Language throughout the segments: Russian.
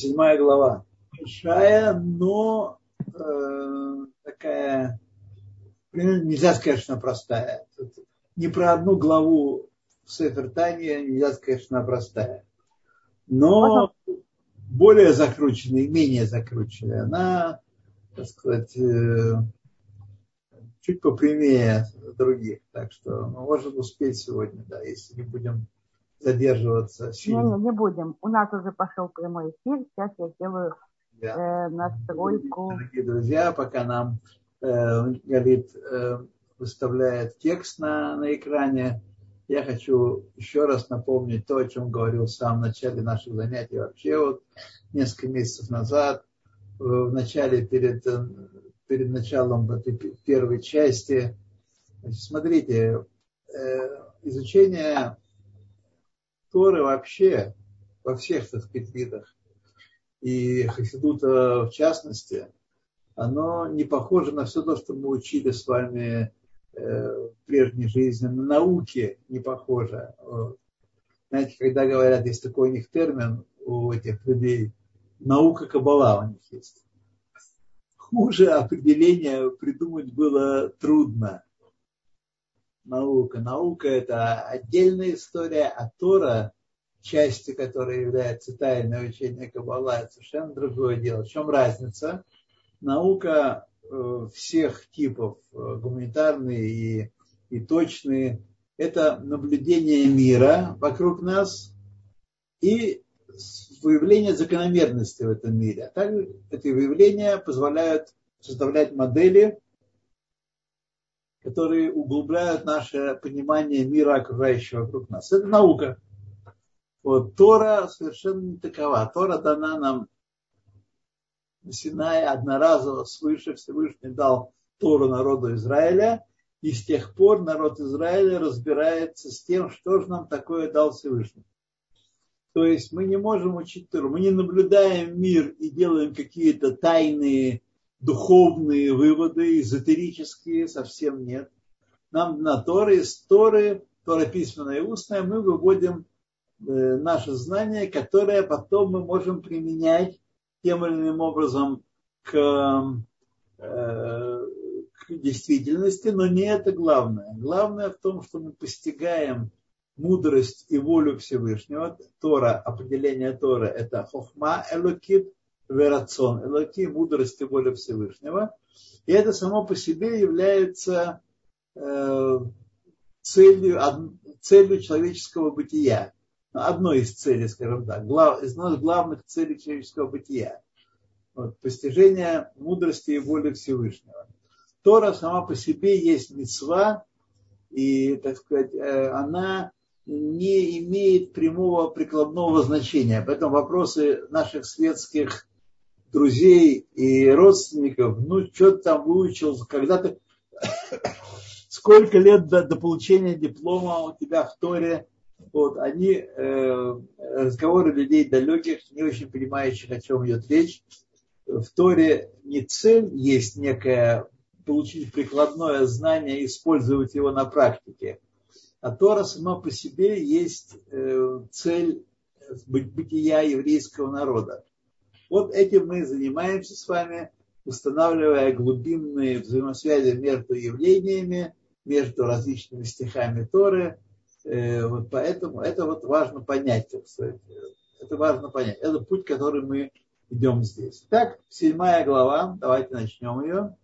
седьмая глава. Большая, но э, такая, нельзя сказать, что простая. Не про одну главу в нельзя сказать, что она простая. Но более закрученная, менее закрученная. Она, так сказать, э, чуть попрямее других. Так что мы можем успеть сегодня, да, если не будем задерживаться сильно. Не, не, не будем. У нас уже пошел прямой эфир. Сейчас я сделаю да. э, настройку. Дорогие друзья, пока нам э, Галит э, выставляет текст на, на экране, я хочу еще раз напомнить то, о чем говорил в самом начале наших занятий. Вообще вот несколько месяцев назад, в начале, перед, э, перед началом этой первой части, значит, смотрите, э, изучение Торы вообще во всех, так сказать, видах, и Хасидута в частности, оно не похоже на все то, что мы учили с вами э, в прежней жизни, на науке не похоже. Знаете, когда говорят, есть такой у них термин у этих людей, наука кабала у них есть. Хуже определения придумать было трудно наука. Наука – это отдельная история, а Тора, частью которой является тайное учение Каббала, это совершенно другое дело. В чем разница? Наука э, всех типов, э, гуманитарные и, и точные, это наблюдение мира вокруг нас и выявление закономерности в этом мире. А также эти выявления позволяют составлять модели – которые углубляют наше понимание мира, окружающего вокруг нас. Это наука. Вот, Тора совершенно не такова. Тора дана нам на Синае одноразово свыше Всевышний дал Тору народу Израиля, и с тех пор народ Израиля разбирается с тем, что же нам такое дал Всевышний. То есть мы не можем учить Тору, мы не наблюдаем мир и делаем какие-то тайные духовные выводы, эзотерические, совсем нет. Нам на Торы, из Торы, Тора письменная и устная, мы выводим э, наше знание, которое потом мы можем применять тем или иным образом к, э, к действительности, но не это главное. Главное в том, что мы постигаем мудрость и волю Всевышнего. Тора, определение Тора – это хохма элокит, верацон, элоки, мудрость и воля Всевышнего. И это само по себе является э, целью, целью человеческого бытия. Одной из целей, скажем так, глав, из главных целей человеческого бытия. Вот, постижение мудрости и воли Всевышнего. Тора сама по себе есть мецва, и, так сказать, э, она не имеет прямого прикладного значения. Поэтому вопросы наших светских друзей и родственников, ну, что ты там выучил, когда ты, сколько лет до, до получения диплома у тебя в Торе, вот, они, э, разговоры людей далеких, не очень понимающих, о чем идет речь, в Торе не цель есть некая, получить прикладное знание, использовать его на практике, а Тора сама по себе есть э, цель бытия еврейского народа. Вот этим мы занимаемся с вами, устанавливая глубинные взаимосвязи между явлениями, между различными стихами Торы. Э, вот поэтому это вот важно понять. Это важно понять. Это путь, который мы идем здесь. Так, седьмая глава, давайте начнем ее.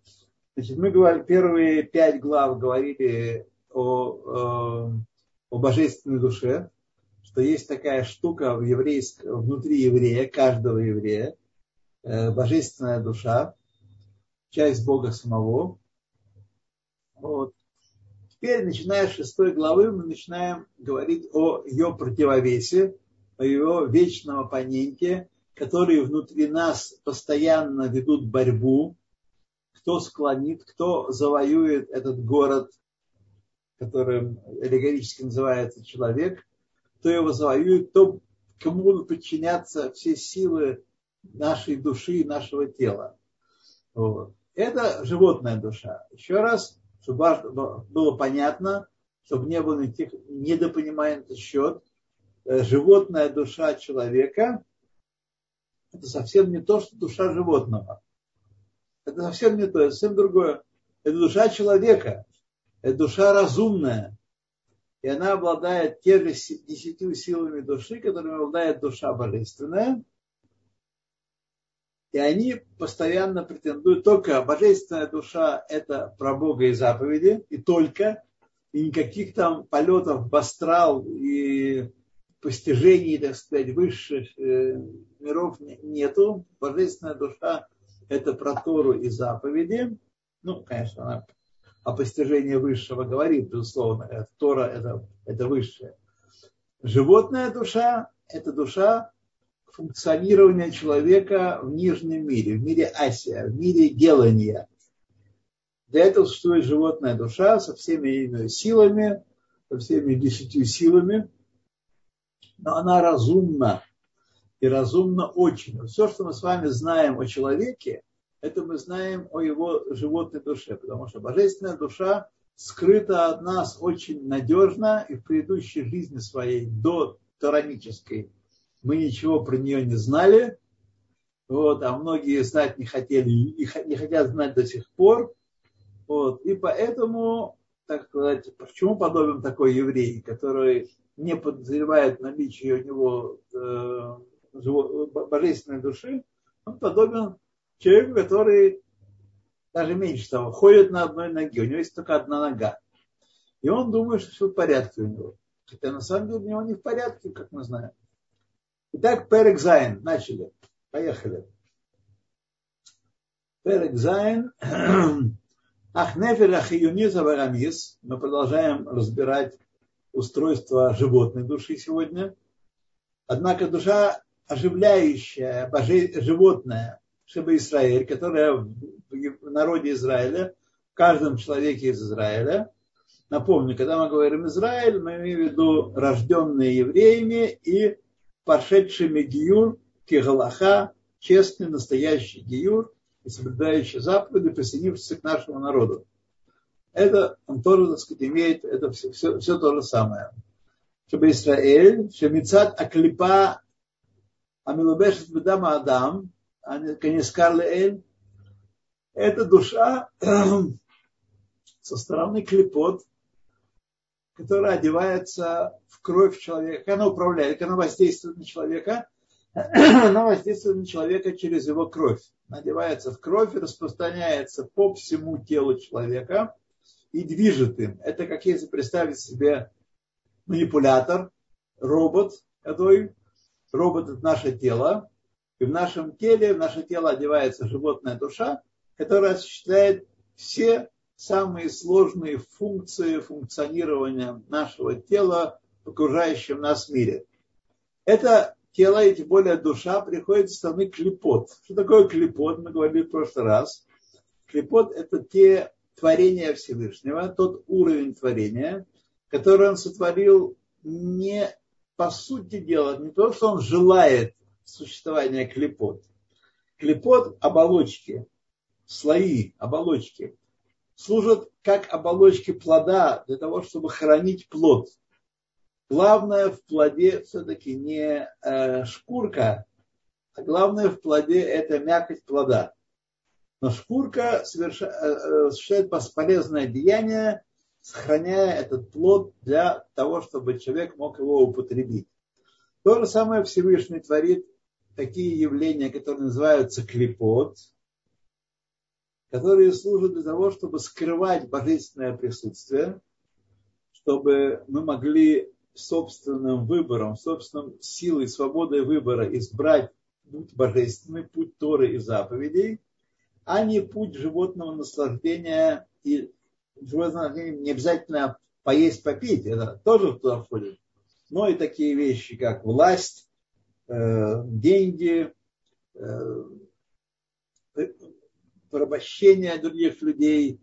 Значит, мы говорили, первые пять глав говорили о, о, о божественной душе, что есть такая штука в еврейском, внутри еврея, каждого еврея, э, божественная душа, часть Бога самого. Вот. Теперь, начиная с шестой главы, мы начинаем говорить о ее противовесе, о ее вечном оппоненте, которые внутри нас постоянно ведут борьбу, кто склонит, кто завоюет этот город, которым аллегорически называется человек, кто его завоюет, то кому будут подчиняться все силы нашей души и нашего тела. Вот. Это животная душа. Еще раз, чтобы было понятно, чтобы не было никаких недопониманий на этот счет, э, животная душа человека это совсем не то, что душа животного. Это совсем не то, это совсем другое. Это душа человека. Это душа разумная. И она обладает те же десятью силами души, которыми обладает душа божественная. И они постоянно претендуют только божественная душа – это про Бога и заповеди, и только, и никаких там полетов в астрал и постижений, так сказать, высших э, миров нету. Божественная душа – это про Тору и заповеди. Ну, конечно, она о постижении высшего говорит, безусловно. Тора это, это высшее. Животная душа – это душа функционирования человека в нижнем мире, в мире Асия, в мире делания. Для этого существует животная душа со всеми ее силами, со всеми десятью силами, но она разумна, и разумна очень. Все, что мы с вами знаем о человеке, это мы знаем о его животной душе, потому что божественная душа скрыта от нас очень надежно, и в предыдущей жизни своей, до таранической, мы ничего про нее не знали, вот, а многие знать не хотели и не хотят знать до сих пор. Вот, и поэтому, так сказать, почему подобен такой еврей, который не подозревает наличие у него э, божественной души, он подобен человеку, который даже меньше того, ходит на одной ноге, у него есть только одна нога. И он думает, что все в порядке у него. Хотя на самом деле у него не в порядке, как мы знаем. Итак, פרק ז. Начали. Поехали. פרק ז. אך נפש החיונית הבהמית. Мы продолжаем разбирать устройство животной души сегодня. Однако душа оживляющая, она же животная, что в Израиле, которая в народе Израиля, в каждом человеке из Израиля. Напомню, когда мы говорим Израиль, мы имеем в виду рожденные евреями и пошедшими гиюр, кигалаха, честный, настоящий гиюр, и соблюдающий заповеди, присоединившийся к нашему народу. Это он тоже, так сказать, имеет, это все, все, все то же самое. Чтобы Израиль, Шемицат Аклипа Амилубешет Бедама Адам, Канискар Эль, это душа со стороны клепот, которая одевается в кровь человека, она управляет, она воздействует на человека, она воздействует на человека через его кровь. Надевается в кровь и распространяется по всему телу человека и движет им. Это как если представить себе манипулятор, робот, который робот это наше тело, и в нашем теле, в наше тело одевается животная душа, которая осуществляет все самые сложные функции функционирования нашего тела в окружающем нас мире. Это тело, и тем более душа, приходит с стороны клепот. Что такое клепот? Мы говорили в прошлый раз. Клепот – это те творения Всевышнего, тот уровень творения, который он сотворил не по сути дела, не то, что он желает существования клепот. Клепот – оболочки, слои, оболочки, служат как оболочки плода для того, чтобы хранить плод. Главное в плоде все-таки не э, шкурка, а главное в плоде это мякоть плода. Но шкурка совершает, э, э, осуществляет полезное деяние, сохраняя этот плод для того, чтобы человек мог его употребить. То же самое Всевышний творит такие явления, которые называются клепот, которые служат для того, чтобы скрывать божественное присутствие, чтобы мы могли собственным выбором, собственным силой, свободой выбора избрать путь божественный, путь Торы и заповедей, а не путь животного наслаждения. И животного наслаждения не обязательно поесть, попить, это тоже туда входит. Но и такие вещи, как власть, деньги, э, порабощение других людей,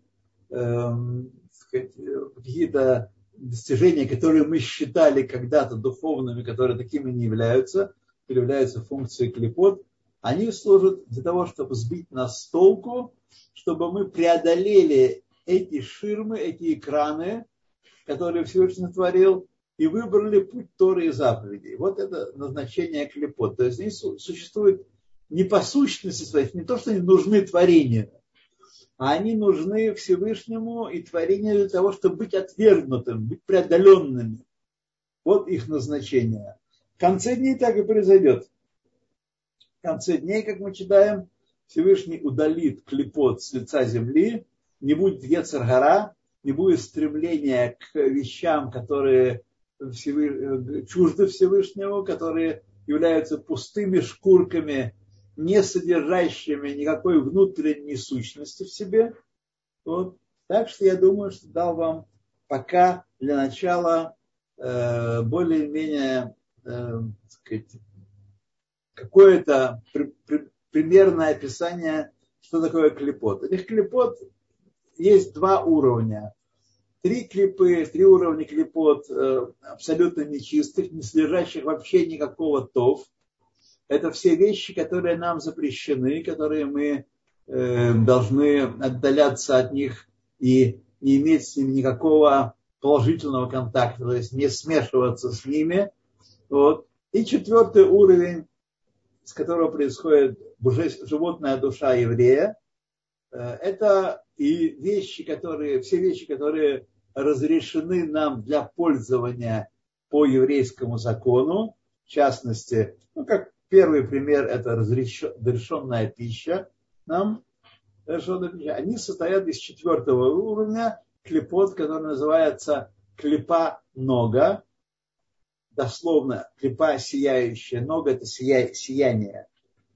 какие-то достижения, которые мы считали когда-то духовными, которые такими не являются, являются функцией клепот, они служат для того, чтобы сбить нас с толку, чтобы мы преодолели эти ширмы, эти экраны, которые Всевышний творил, и выбрали путь Торы и заповедей. Вот это назначение клепот. То есть здесь существует не по сущности своей, не то, что они нужны творению, а они нужны Всевышнему и творению для того, чтобы быть отвергнутым, быть преодоленными. Вот их назначение. В конце дней так и произойдет. В конце дней, как мы читаем, Всевышний удалит клепот с лица земли, не будет Ецаргара, не будет стремления к вещам, которые Всевыш... чужды Всевышнему, которые являются пустыми шкурками, не содержащими никакой внутренней сущности в себе. Вот. Так что я думаю, что дал вам пока для начала э, более-менее э, какое-то при, при, примерное описание, что такое клепот. Этих клепот есть два уровня. Три клипы, три уровня клепот э, абсолютно нечистых, не содержащих вообще никакого тов. Это все вещи, которые нам запрещены, которые мы э, должны отдаляться от них и не иметь с ними никакого положительного контакта, то есть не смешиваться с ними. Вот. И четвертый уровень, с которого происходит животная душа еврея, э, это и вещи, которые, все вещи, которые разрешены нам для пользования по еврейскому закону, в частности, ну, как первый пример, это разрешенная пища, нам разрешенная пища, они состоят из четвертого уровня, клепот, который называется клепа нога, дословно клепа сияющая, нога это сия, сияние,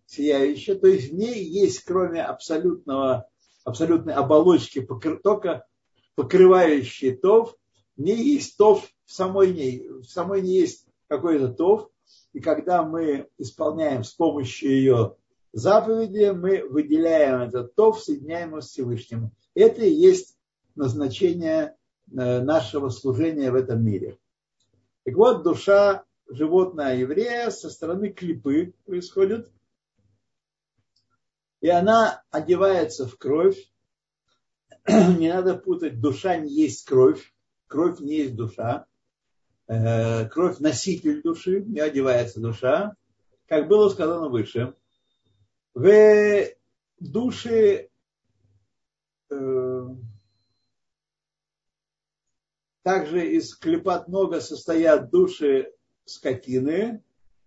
сияющее, то есть в ней есть, кроме абсолютного, абсолютной оболочки, только покрывающий тов, не есть тов в самой ней. В самой ней есть какой-то тов, и когда мы исполняем с помощью ее заповеди, мы выделяем этот тов, соединяем его с Всевышним. Это и есть назначение э, нашего служения в этом мире. Так вот, душа животное еврея со стороны клипы происходит, и она одевается в кровь, не надо путать, душа не есть кровь, кровь не есть душа, э, кровь носитель души, не одевается душа, как было сказано выше. В души э, также из клепат много состоят души скотины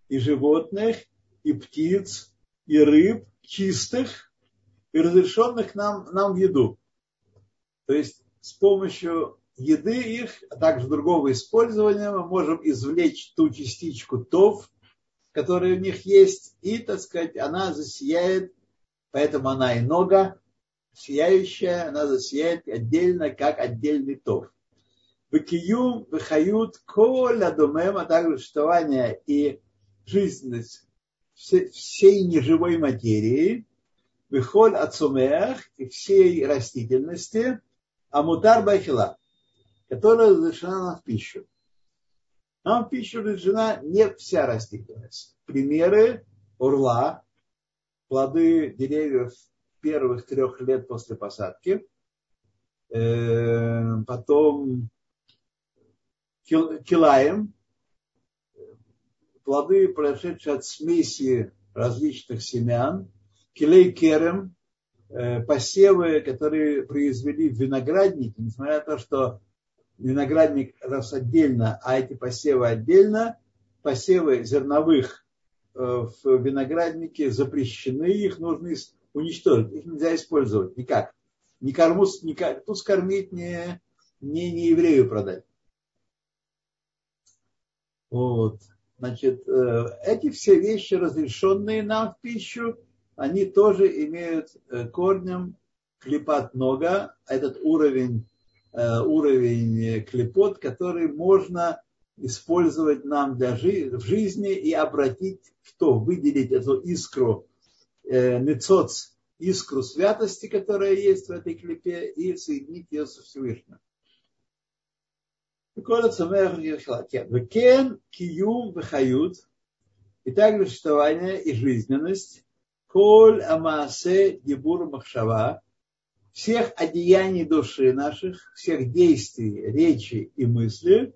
и животных, и птиц, и рыб, чистых, и разрешенных нам, нам в еду. То есть с помощью еды их, а также другого использования мы можем извлечь ту частичку тов, которая у них есть, и, так сказать, она засияет, поэтому она и нога, сияющая, она засияет отдельно, как отдельный тов. Выкиюм, выхают, коля думем, а также существование и жизненность всей неживой материи, выхоль ацумех и всей растительности – амутар бахила, которая разрешена нам в пищу. Нам в пищу разрешена не вся растительность. Примеры урла, плоды деревьев первых трех лет после посадки, э, потом килаем, плоды, прошедшие от смеси различных семян, килей керем, посевы, которые произвели виноградники, несмотря на то, что виноградник рос отдельно, а эти посевы отдельно, посевы зерновых э, в винограднике запрещены, их нужно уничтожить, их нельзя использовать никак. Ни корму, ни, тут скормить, не, не, не еврею продать. Вот. Значит, э, эти все вещи, разрешенные нам в пищу, они тоже имеют э, корнем клепат нога, этот уровень, э, уровень клепот, который можно использовать нам для жи- в жизни и обратить в то, выделить эту искру, э, нецоц, искру святости, которая есть в этой клепе, и соединить ее со Всевышним. Векен, киюм, вехают, и также существование и жизненность, Коль амасе дебур махшава, всех одеяний души наших, всех действий, речи и мысли,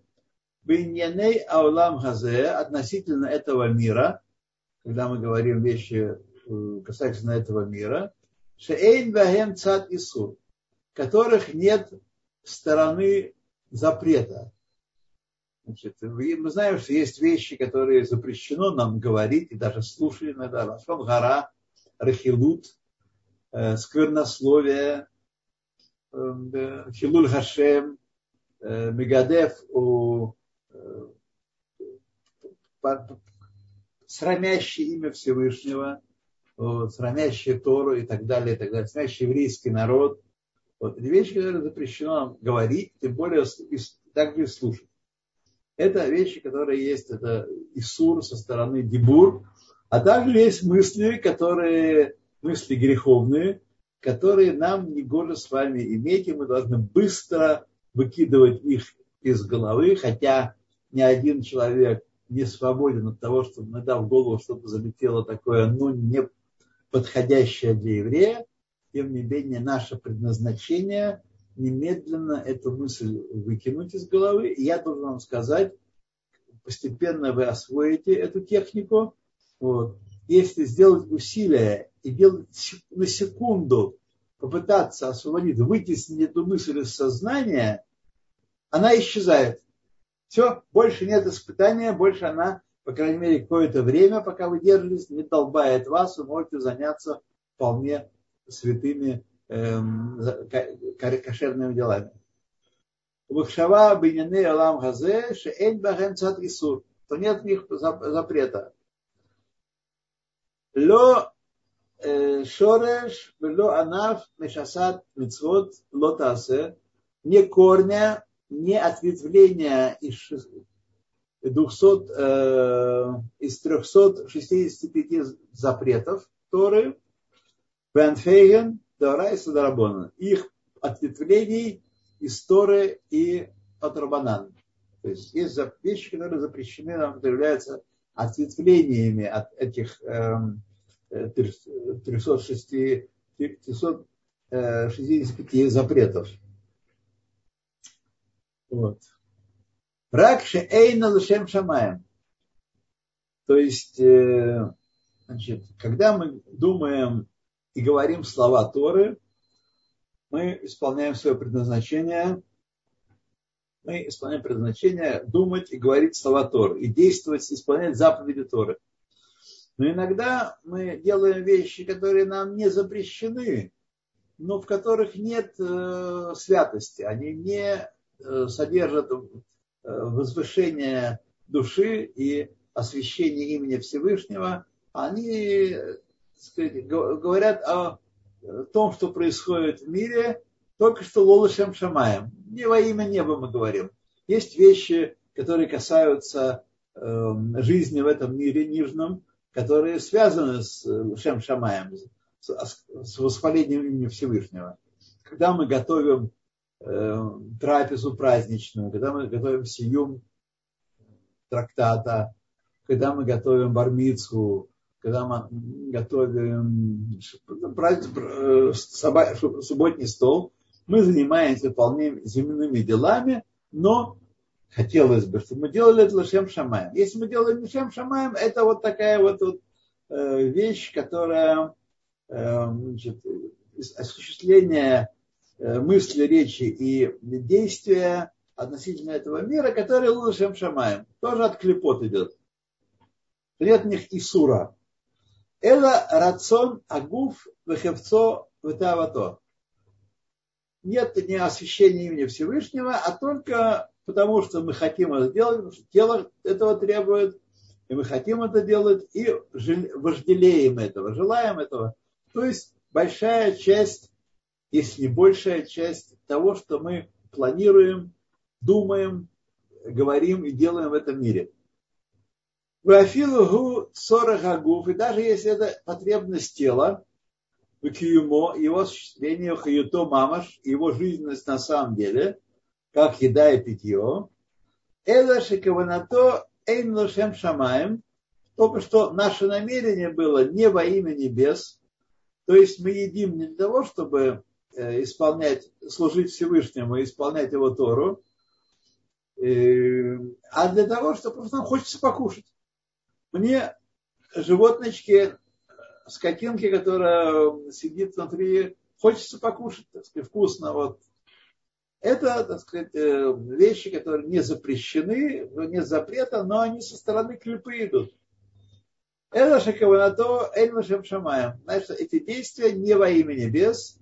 биньяней аулам хазе, относительно этого мира, когда мы говорим вещи касательно этого мира, шеэйн вахем цад исур, которых нет стороны запрета. Значит, мы знаем, что есть вещи, которые запрещено нам говорить и даже слушать иногда. Лашон гора, рахилут, э, сквернословие, э, хилуль хашем, э, мегадев у срамящее имя Всевышнего, срамящее Тору и так далее, и так далее, срамящий еврейский народ. Вот эти вещи, которые запрещено говорить, тем более также и слушать. Это вещи, которые есть, это Исур со стороны Дибур, а также есть мысли, которые, мысли греховные, которые нам не гоже с вами иметь, и мы должны быстро выкидывать их из головы, хотя ни один человек не свободен от того, что мы дав голову что-то залетело такое, ну, не подходящее для еврея, тем не менее наше предназначение немедленно эту мысль выкинуть из головы. И я должен вам сказать, постепенно вы освоите эту технику. Вот. Если сделать усилие и делать на секунду, попытаться освободить, вытеснить эту мысль из сознания, она исчезает. Все, больше нет испытания, больше она, по крайней мере, какое-то время, пока вы держитесь, не долбает вас, вы можете заняться вполне святыми эм, кошерными делами. Вахшава биняны алам хазе, шеэн бахем цат. То нет в них запрета. Ло шореш, ло анаф, мешасат, мицвот, ло тасе. Не корня, не ответвления из 200, э, из 365 запретов Торы, Бенфейген, Тора и Садарабона. Их ответвлений из Торы и от Рабанан. То есть есть вещи, которые запрещены, нам являются ответвлениями от этих э, 306, 365 запретов. Вот. Рак эйна лошем шамаем. То есть, э, значит, когда мы думаем и говорим слова Торы, мы исполняем свое предназначение, мы исполняем предназначение думать и говорить слова Торы, и действовать, исполнять заповеди Торы. Но иногда мы делаем вещи, которые нам не запрещены, но в которых нет э, святости. Они не Э, содержат э, возвышение души и освящение имени Всевышнего, они сказать, говорят о том, что происходит в мире, только что лолышем шамаем. Не во имя неба мы говорим. Есть вещи, которые касаются эм, жизни в этом мире нижнем, которые связаны с Шем Шамаем, с восхвалением имени Всевышнего. Когда мы готовим Э, трапезу праздничную, когда мы готовим сиюм трактата, когда мы готовим бармицу, когда мы готовим э, субботний стол, мы занимаемся вполне земными делами, но хотелось бы, чтобы мы делали это Лашем Шамаем. Если мы делаем Лашем Шамаем, это вот такая вот, вот э, вещь, которая значит, осуществление Э, мысли, речи и действия относительно этого мира, который лучшим шамаем. Тоже от клепот идет. Нет них исура. Это рацион агуф вехевцо витавато. Нет не освящения имени Всевышнего, а только потому, что мы хотим это делать, потому что тело этого требует, и мы хотим это делать, и вожделеем этого, желаем этого. То есть большая часть если не большая часть того, что мы планируем, думаем, говорим и делаем в этом мире. Вафилугу сорахагуф, и даже если это потребность тела, киюмо, его осуществление хаюто мамаш, его жизненность на самом деле, как еда и питье, это шикаванато эйн лошем шамаем, только что наше намерение было не во имя небес, то есть мы едим не для того, чтобы Э, исполнять, служить Всевышнему и исполнять его Тору, э, а для того, чтобы просто нам хочется покушать. Мне животночки скотинки, которая сидит внутри, хочется покушать, так сказать, вкусно. Вот. Это, так сказать, э, вещи, которые не запрещены, нет запрета, но они со стороны клипы идут. Это шакаванато эль машем шамаем. Значит, эти действия не во имя небес,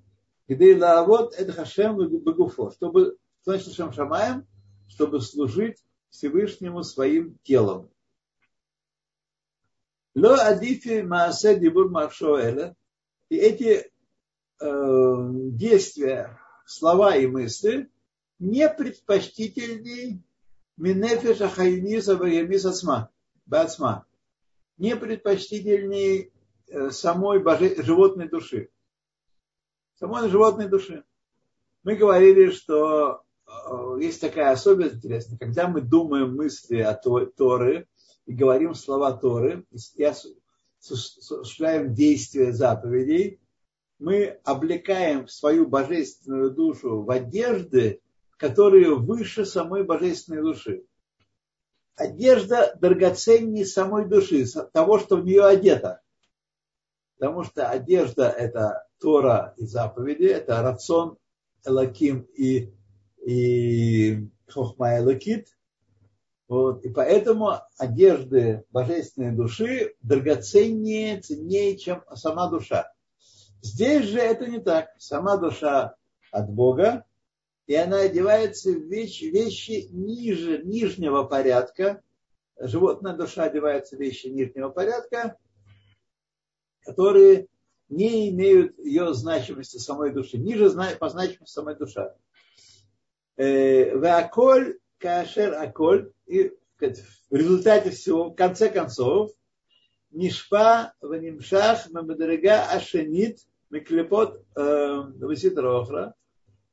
где вот это хашем багуфо, чтобы, значит, шам шамаем, чтобы служить Всевышнему своим телом. Ло адифи маасе дибур маршоэля. И эти э, действия, слова и мысли не предпочтительней минефеша хайниса ваямис бацма. Не предпочтительней э, самой боже, животной души. Самой животной души. Мы говорили, что э, есть такая особенность интересная, когда мы думаем мысли о Торы, и говорим слова Торы, и осуществляем действия заповедей, мы облекаем свою божественную душу в одежды, которые выше самой божественной души. Одежда драгоценнее самой души, того, что в нее одето. Потому что одежда – это Тора и заповеди, это рацион Элаким и, и Хохма Элакит – вот. И поэтому одежды божественной души драгоценнее, ценнее, чем сама душа. Здесь же это не так. Сама душа от Бога, и она одевается в вещи, вещи ниже, нижнего порядка. Животная душа одевается в вещи нижнего порядка, которые не имеют ее значимости самой души. Ниже по значимости самой душа. Э, Веаколь кашер аколь, и в результате всего, в конце концов, нишпа ванимшах мамадрега ашенит миклепот э, васитрохра.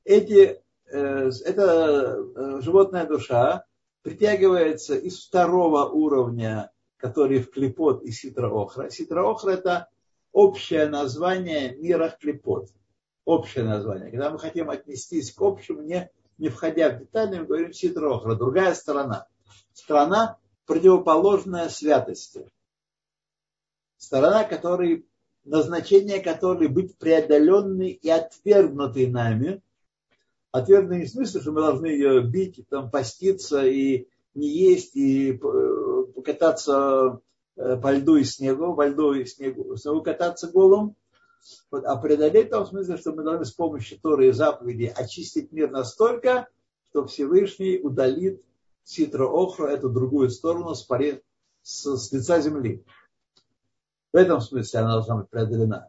Эти, э, это э, животная душа притягивается из второго уровня, который в клепот и ситроохра. Ситроохра это общее название мира клепот. Общее название. Когда мы хотим отнестись к общему, не не входя в детали, мы говорим ситрохра, другая сторона. Сторона, противоположная святости. Сторона, которой, назначение которой быть преодоленной и отвергнутой нами. Отвергнутой не в смысле, что мы должны ее бить, там, поститься и не есть, и э, покататься э, по льду и снегу, по льду и снегу, снегу кататься голым, вот, а преодолеть в том смысле, что мы должны с помощью Торы и заповедей очистить мир настолько, что Всевышний удалит ситро охру, эту другую сторону с, паре, с, с лица земли. В этом смысле она должна быть преодолена.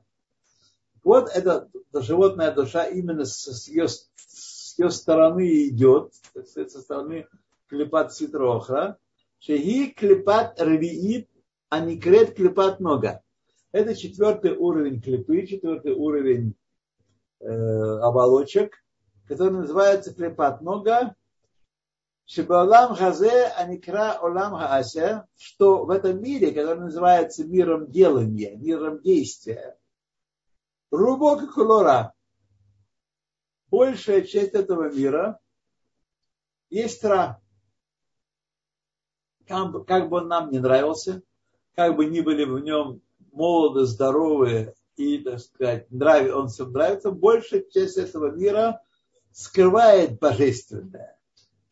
Вот эта животная душа именно с ее, с ее стороны идет, сказать, со стороны клепат ситрохра. Шеги клепат рвиит, а не крет клепат нога. Это четвертый уровень клипы, четвертый уровень э, оболочек, который называется клепат нога. Шибалам хазе аникра олам хаася, что в этом мире, который называется миром делания, миром действия, рубок колора, большая часть этого мира есть ра. Как бы он нам не нравился, как бы ни были в нем молоды, здоровые и, так сказать, нрав, он всем нравится, большая часть этого мира скрывает божественное.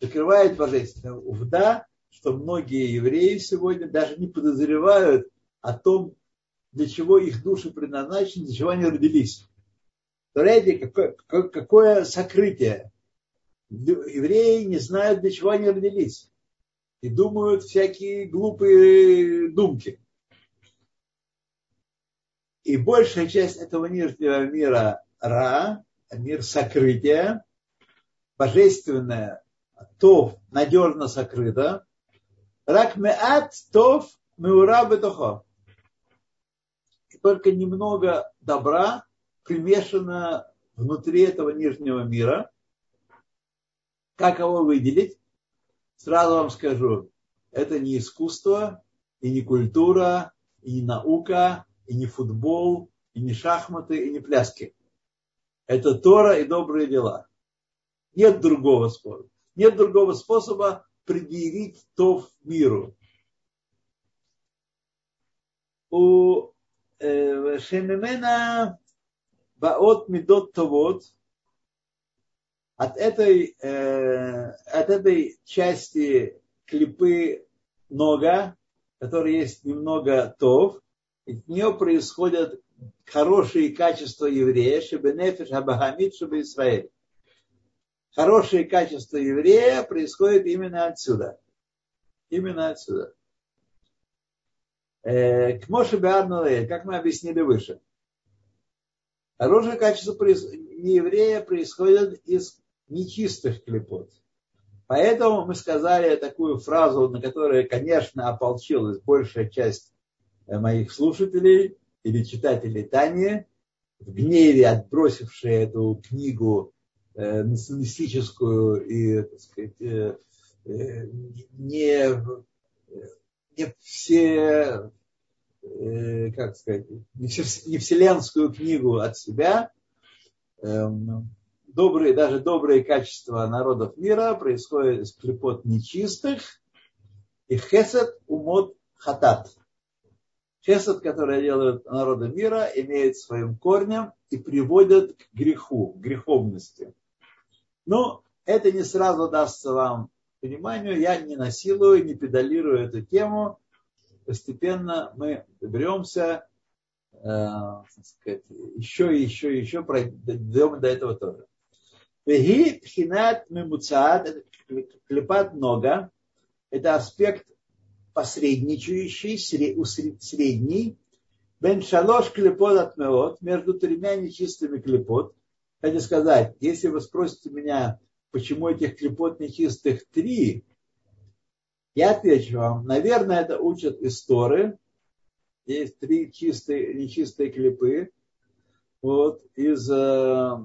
Скрывает божественное. Увда, что многие евреи сегодня даже не подозревают о том, для чего их души предназначены, для чего они родились. Представляете, какое, какое сокрытие. Евреи не знают, для чего они родились. И думают всякие глупые думки. И большая часть этого нижнего мира Ра, мир сокрытия, божественное, Тов надежно сокрыто. Рак меат Тов меура бетохо. И только немного добра примешано внутри этого нижнего мира. Как его выделить? Сразу вам скажу, это не искусство, и не культура, и не наука, и не футбол, и не шахматы, и не пляски. Это Тора и добрые дела. Нет другого способа. Нет другого способа предъявить то в миру. У Шемимена Баот Медот Товот от этой, э, от этой части клипы нога, которая есть немного тов, от нее происходят хорошие качества еврея, чтобы нефиш абахамид, чтобы Израиль. Хорошие качества еврея происходят именно отсюда. Именно отсюда. Э, к Моше как мы объяснили выше. Хорошее качество еврея происходит из нечистых клепот. Поэтому мы сказали такую фразу, на которую, конечно, ополчилась большая часть моих слушателей или читателей Тани, в гневе отбросившие эту книгу э, националистическую и, так сказать, э, э, не, не все, э, как сказать, не вселенскую книгу от себя, э, добрые, даже добрые качества народов мира происходят из клепот нечистых и хесед умот хатат. Хесед, который делают народы мира, имеет своим корнем и приводят к греху, к греховности. Но это не сразу дастся вам пониманию. Я не насилую, не педалирую эту тему. Постепенно мы доберемся, э, сказать, еще еще еще дойдем до этого тоже. Веги пхинат мемуцат, клепат нога, это аспект посредничающий, средний, бен шалош клепот от меот, между тремя нечистыми клепот. Хочу сказать, если вы спросите меня, почему этих клепот нечистых три, я отвечу вам, наверное, это учат истории. Есть три чистые, нечистые клепы. Вот, из э,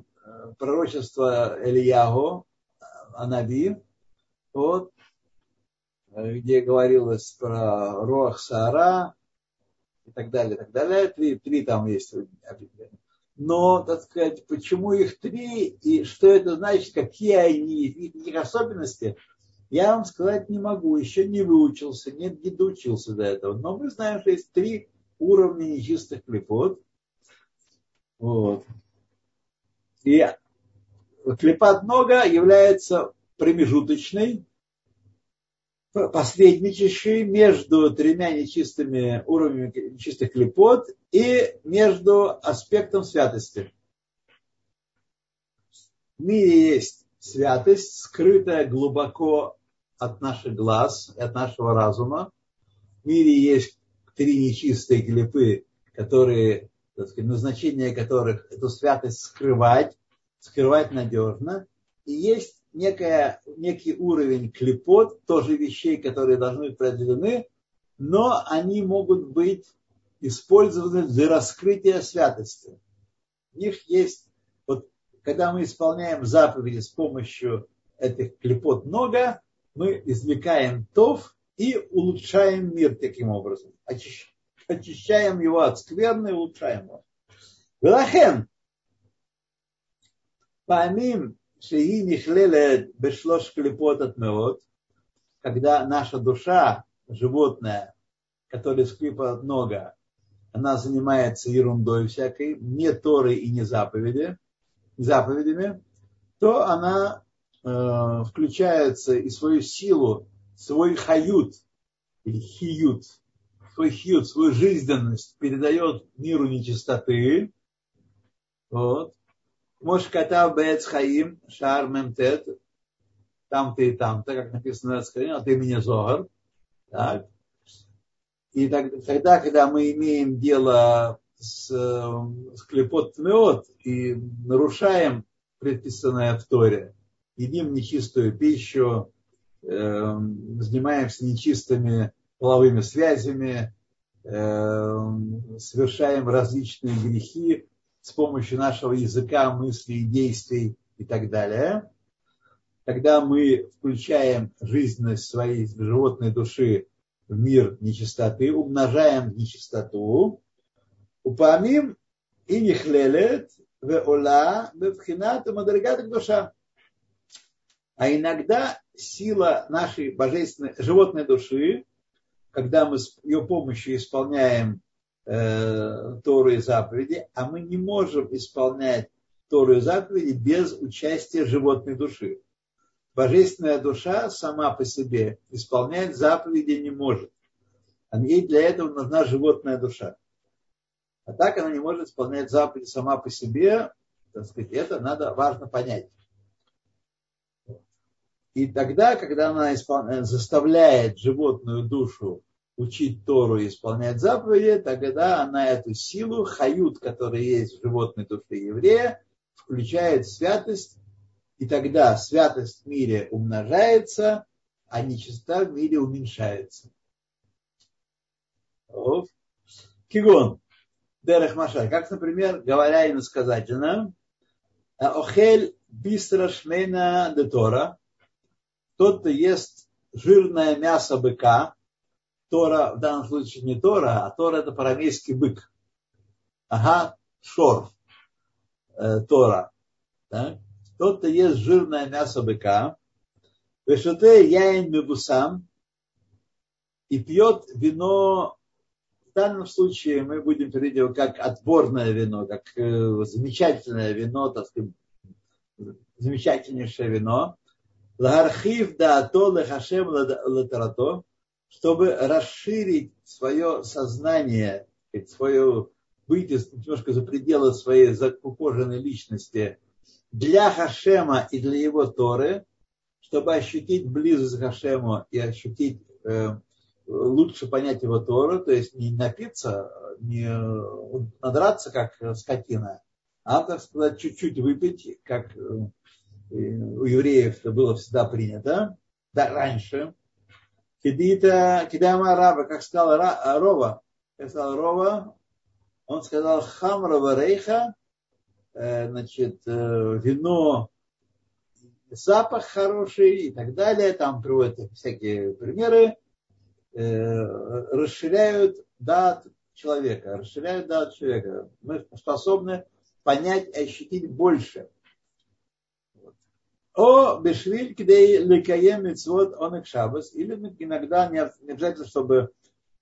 пророчества Ильягу, Анаби, вот, где говорилось про Роах Саара и так далее, и так далее. Три, три там есть Но, так сказать, почему их три и что это значит, какие они, их особенности, я вам сказать не могу. Еще не выучился, не, не доучился до этого. Но мы знаем, что есть три уровня нечистых клепот. Вот. И клепат нога является промежуточной, посредничающей между тремя нечистыми уровнями нечистых клепот и между аспектом святости. В мире есть святость, скрытая глубоко от наших глаз и от нашего разума. В мире есть три нечистые клепы, которые, так сказать, назначение которых эту святость скрывать, скрывать надежно. И есть некая, некий уровень клепот, тоже вещей, которые должны быть продвинены, но они могут быть использованы для раскрытия святости. У них есть, вот когда мы исполняем заповеди с помощью этих клепот много, мы извлекаем тов и улучшаем мир таким образом. Очищаем его от скверны и улучшаем его. Велахен, Памим шеи нихлелет бешлош клепот от меот, когда наша душа, животное, которое склипа много, она занимается ерундой всякой, не Торой и не заповеди, заповедями, то она э, включается и свою силу, свой хают, или хиют, свой хиют, свою жизненность передает миру нечистоты, вот, Мош катав бец хаим шар мемтет, там-то и там-то, как написано Скрине, от имени Зогар. Так. И тогда, когда мы имеем дело с, с клепот мед и нарушаем предписанное в Торе, едим нечистую пищу, э, занимаемся нечистыми половыми связями, э, совершаем различные грехи, с помощью нашего языка, мыслей, действий и так далее, когда мы включаем жизненность своей животной души в мир нечистоты, умножаем нечистоту, упамим и нихлелет в ола бевхинат мадригат душа. А иногда сила нашей божественной животной души, когда мы с ее помощью исполняем э, Тору и заповеди, а мы не можем исполнять Тору и заповеди без участия животной души. Божественная душа сама по себе исполнять заповеди не может. А ей для этого нужна животная душа. А так она не может исполнять заповеди сама по себе. Так сказать, это надо важно понять. И тогда, когда она исполняет, заставляет животную душу учить Тору и исполнять заповеди, тогда она эту силу, хают, которая есть в животной душе еврея, включает святость, и тогда святость в мире умножается, а нечистота в мире уменьшается. Кигон. Дерех Маша. Как, например, говоря иносказательно, Охель бистра шмейна де Тора. Тот, кто ест жирное мясо быка, Тора, в данном случае не Тора, а Тора это парамейский бык. Ага, шор. Э, Тора. Так? Тот, кто ест жирное мясо быка, вешоте яин мебусам, и пьет вино, в данном случае мы будем переводить его как отборное вино, как э, замечательное вино, так сказать, замечательнейшее вино. Лагархив да то лехашем латарато, чтобы расширить свое сознание, свое выйти немножко за пределы своей закупоженной личности для Хашема и для его Торы, чтобы ощутить близость к Хашему и ощутить, э, лучше понять его Тору, то есть не напиться, не надраться, как скотина, а, так сказать, чуть-чуть выпить, как э, у евреев это было всегда принято, да, раньше. Кидита, кидама раба, как сказал Рова, как сказал Рова, он сказал хамрова рейха, э, значит, э, вино, запах хороший и так далее, там приводят всякие примеры, э, расширяют дат человека, расширяют дат человека. Мы способны понять и ощутить больше. О бешвиль кидей лекаем митцвот онек шабас, или иногда не обязательно, чтобы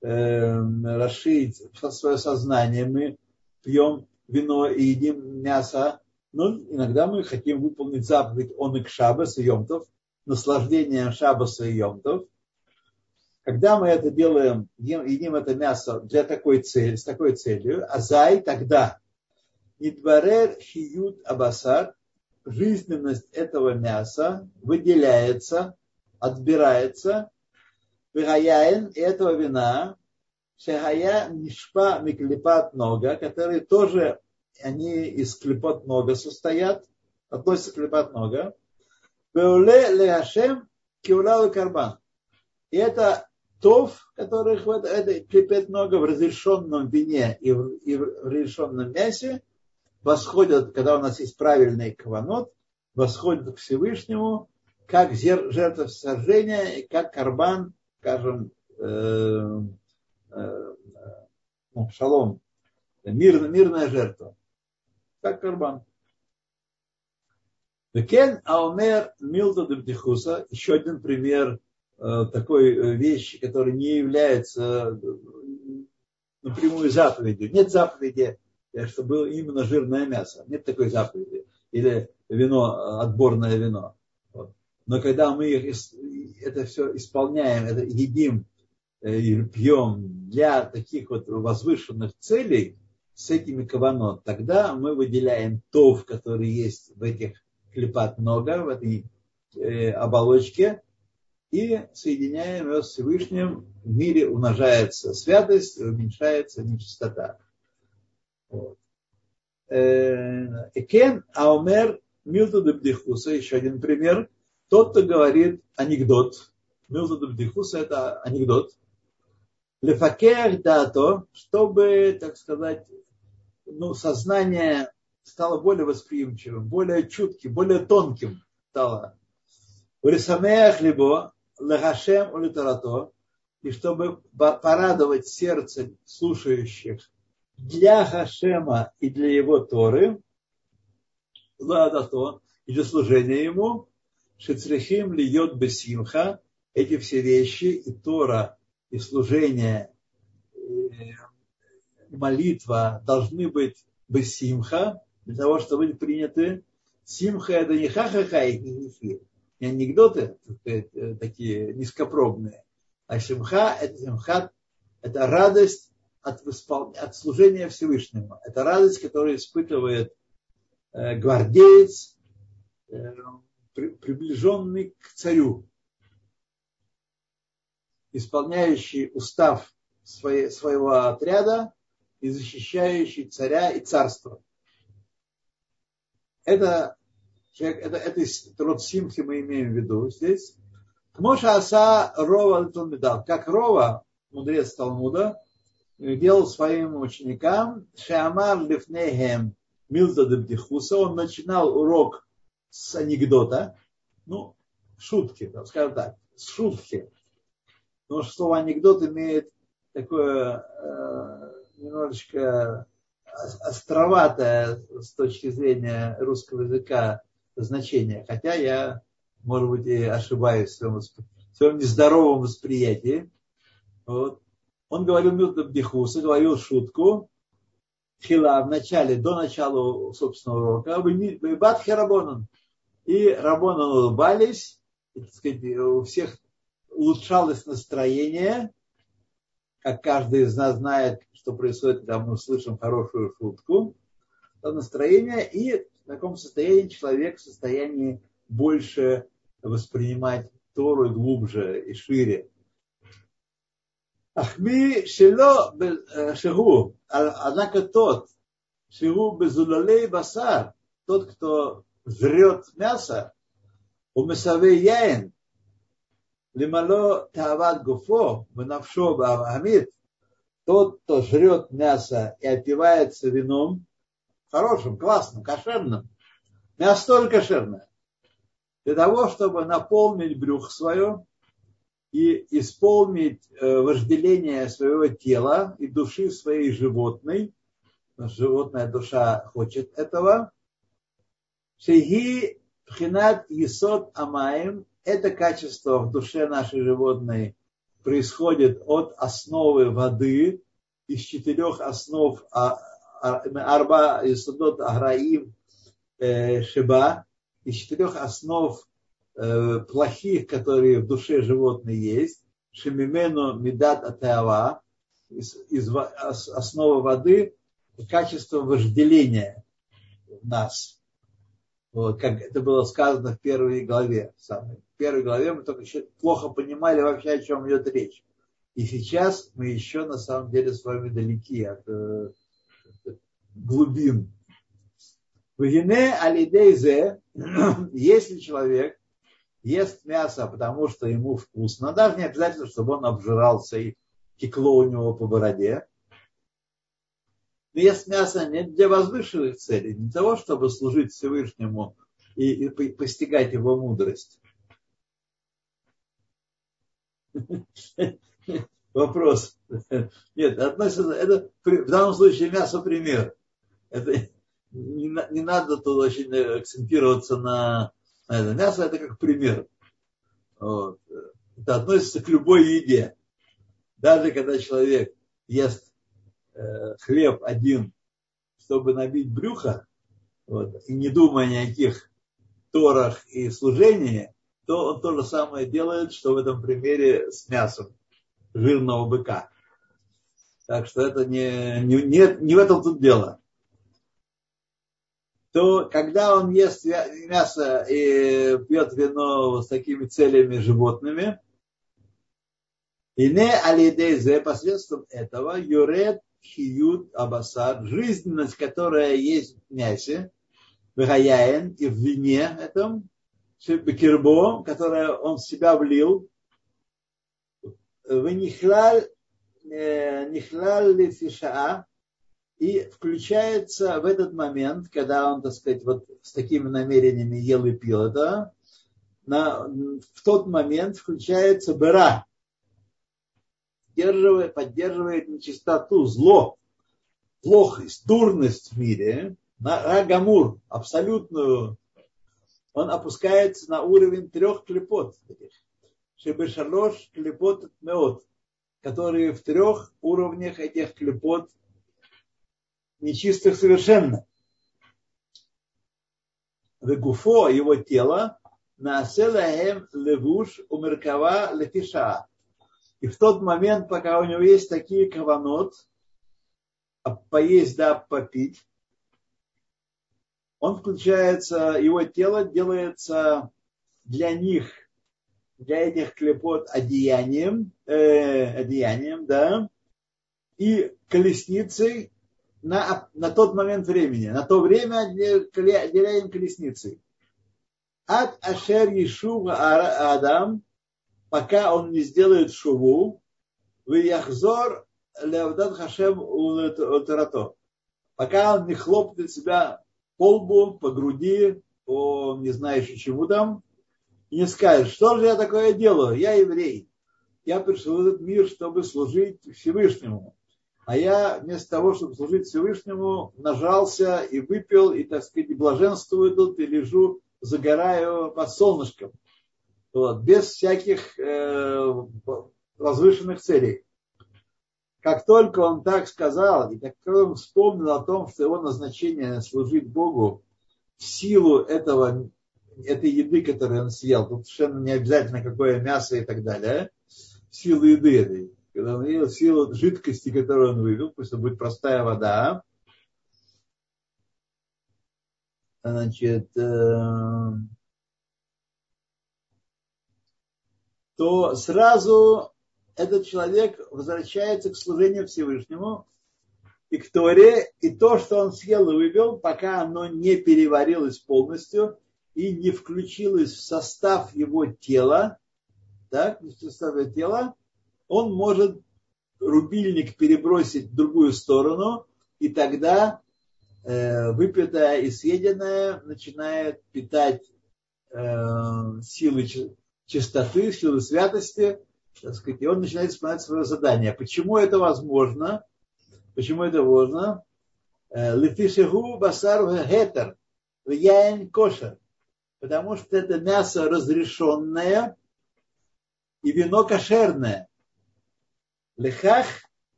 э, расширить свое сознание, мы пьем вино и едим мясо, но иногда мы хотим выполнить заповедь он и шабас и йомтов, наслаждение шабаса и йомтов. Когда мы это делаем, едим это мясо для такой цели, с такой целью, а зай тогда. Нидварер хиют абасар, жизненность этого мяса выделяется, отбирается Вегаяин и этого вина, Шехая Нишпа Миклипат Нога, которые тоже, они из клипот нога состоят, относятся к клипот нога. Веуле Леашем Киулау Карбан. И это тов, который это клепет нога в разрешенном вине и в, и в разрешенном мясе, восходят, когда у нас есть правильный каванот, восходят к Всевышнему, как жертва сожжения, как карбан скажем, э, э, ну, шалом, мир, мирная жертва, как карбан. Векен Аумер Милта Дебдихуса, еще один пример э, такой вещи, которая не является напрямую заповедью. Нет заповеди, чтобы было именно жирное мясо. Нет такой заповеди. Или вино, отборное вино. Но когда мы это все исполняем, это едим э, и пьем для таких вот возвышенных целей, с этими каванот, тогда мы выделяем тов, который есть в этих клепат много, в этой э, оболочке, и соединяем его с Всевышним. В мире умножается святость, уменьшается нечистота. Экен Аумер Милту Дебдихуса, еще один пример – тот, кто говорит анекдот, Милзадубдихус это анекдот, Лефакер дато, чтобы, так сказать, ну, сознание стало более восприимчивым, более чутким, более тонким стало. Урисамеях либо лехашем улитарато, и чтобы порадовать сердце слушающих для Хашема и для его Торы, ладато, и для служения ему, Шецрехим льет бесимха, эти все вещи, и Тора, и служение, молитва должны быть бессимха, для того, чтобы быть приняты. Симха это не ха-ха-ха и не анекдоты такие низкопробные, а симха это симха, это радость от, испол... от служения Всевышнему. Это радость, которую испытывает э, гвардеец, э, при, приближенный к царю, исполняющий устав своей, своего отряда и защищающий царя и царство. Это, человек, это, это род симхи мы имеем в виду здесь. Кмоша аса Рова медал. Как Рова, мудрец Талмуда, делал своим ученикам Шамар Лифнехем Милта Дебдихуса. Он начинал урок с анекдота, ну, шутки, скажем так, с шутки. Потому что слово анекдот имеет такое э, немножечко островатое с точки зрения русского языка значение. Хотя я, может быть, и ошибаюсь в своем, в своем нездоровом восприятии. Вот. Он говорил Милта Бдихуса, говорил шутку, хила в начале, до начала собственного урока, Бат Херабонан. И Рабонан улыбались, и, так сказать, у всех улучшалось настроение, как каждый из нас знает, что происходит, когда мы слышим хорошую шутку, то настроение и в таком состоянии человек в состоянии больше воспринимать Тору глубже и шире. Ахми шело шигу, однако тот, шигу безулалей басар, тот, кто жрет мясо, у месавей яин, лимало тават гуфо, вынавшо бавамид, тот, кто жрет мясо и опивается вином, хорошим, классным, кошерным, мясо тоже кошерное, для того, чтобы наполнить брюх свое и исполнить э, вожделение своего тела и души своей животной, животная душа хочет этого, Шеги Пхинат Есот Амаем – это качество в душе нашей животной происходит от основы воды, из четырех основ а, а, Арба Исудот Аграим э, Шиба, из четырех основ плохих, которые в душе животной есть, Шемимену Медат Атеава, из, основы воды, качество вожделения в нас. Вот, как это было сказано в первой главе. Самой. В первой главе мы только еще плохо понимали вообще, о чем идет речь. И сейчас мы еще на самом деле с вами далеки от э, глубин. Вагине алидейзе, если человек ест мясо, потому что ему вкусно, даже не обязательно, чтобы он обжирался и текло у него по бороде, ест мясо не для возвышенных целей, не того, чтобы служить Всевышнему и, и постигать его мудрость. Вопрос. Нет, относится, это в данном случае мясо пример. Это не, не надо тут очень акцентироваться на это. Мясо это как пример. Вот. Это относится к любой еде. Даже когда человек ест Э, хлеб один, чтобы набить брюхо, вот, и не думая ни о каких торах и служении, то он то же самое делает, что в этом примере с мясом жирного быка. Так что это не, не, не, не в этом тут дело. То когда он ест мясо и пьет вино с такими целями животными, и не алидейзе посредством этого юрет хиют абасар, жизненность, которая есть в мясе, в гаяен и в вине этом, бекирбо, которое он в себя влил, в нихлаль э, нихлаль лифишаа, и включается в этот момент, когда он, так сказать, вот с такими намерениями ел и пил это, на, в тот момент включается бера, поддерживает, поддерживает нечистоту, зло, плохость, дурность в мире, рагамур, абсолютную, он опускается на уровень трех клепот. Шебешалош клепот меот, которые в трех уровнях этих клепот нечистых совершенно. Вегуфо, его тело, Нааселаем левуш умеркава лефиша. И в тот момент, пока у него есть такие каванот, поесть да попить, он включается, его тело делается для них, для этих клепот одеянием, э, одеянием, да, и колесницей на, на тот момент времени. На то время отделяем колесницей. От Ашер Ешува Адам, пока он не сделает шуву, в Яхзор Леавдат Хашем Утарато. Пока он не хлопнет себя по лбу, по груди, по не знаю еще чему там, и не скажет, что же я такое делаю, я еврей. Я пришел в этот мир, чтобы служить Всевышнему. А я вместо того, чтобы служить Всевышнему, нажался и выпил, и, так сказать, блаженствую тут, и лежу, загораю под солнышком. Вот, без всяких э, возвышенных целей. Как только он так сказал, и как он вспомнил о том, что его назначение служить Богу в силу этого, этой еды, которую он съел, тут совершенно не обязательно какое мясо и так далее, в силу еды этой, когда он ел, в силу жидкости, которую он вывел, пусть это будет простая вода, значит, э, то сразу этот человек возвращается к служению Всевышнему и к Торе, и то, что он съел и вывел, пока оно не переварилось полностью и не включилось в состав его тела, так, в состав его тела, он может рубильник перебросить в другую сторону, и тогда э, выпитое и съеденное начинает питать э, силы чистоты, силы святости, так сказать, и он начинает исполнять свое задание. Почему это возможно? Почему это возможно? Э, Лефишеху басар гетер, яин кошер. Потому что это мясо разрешенное и вино кошерное. Лехах,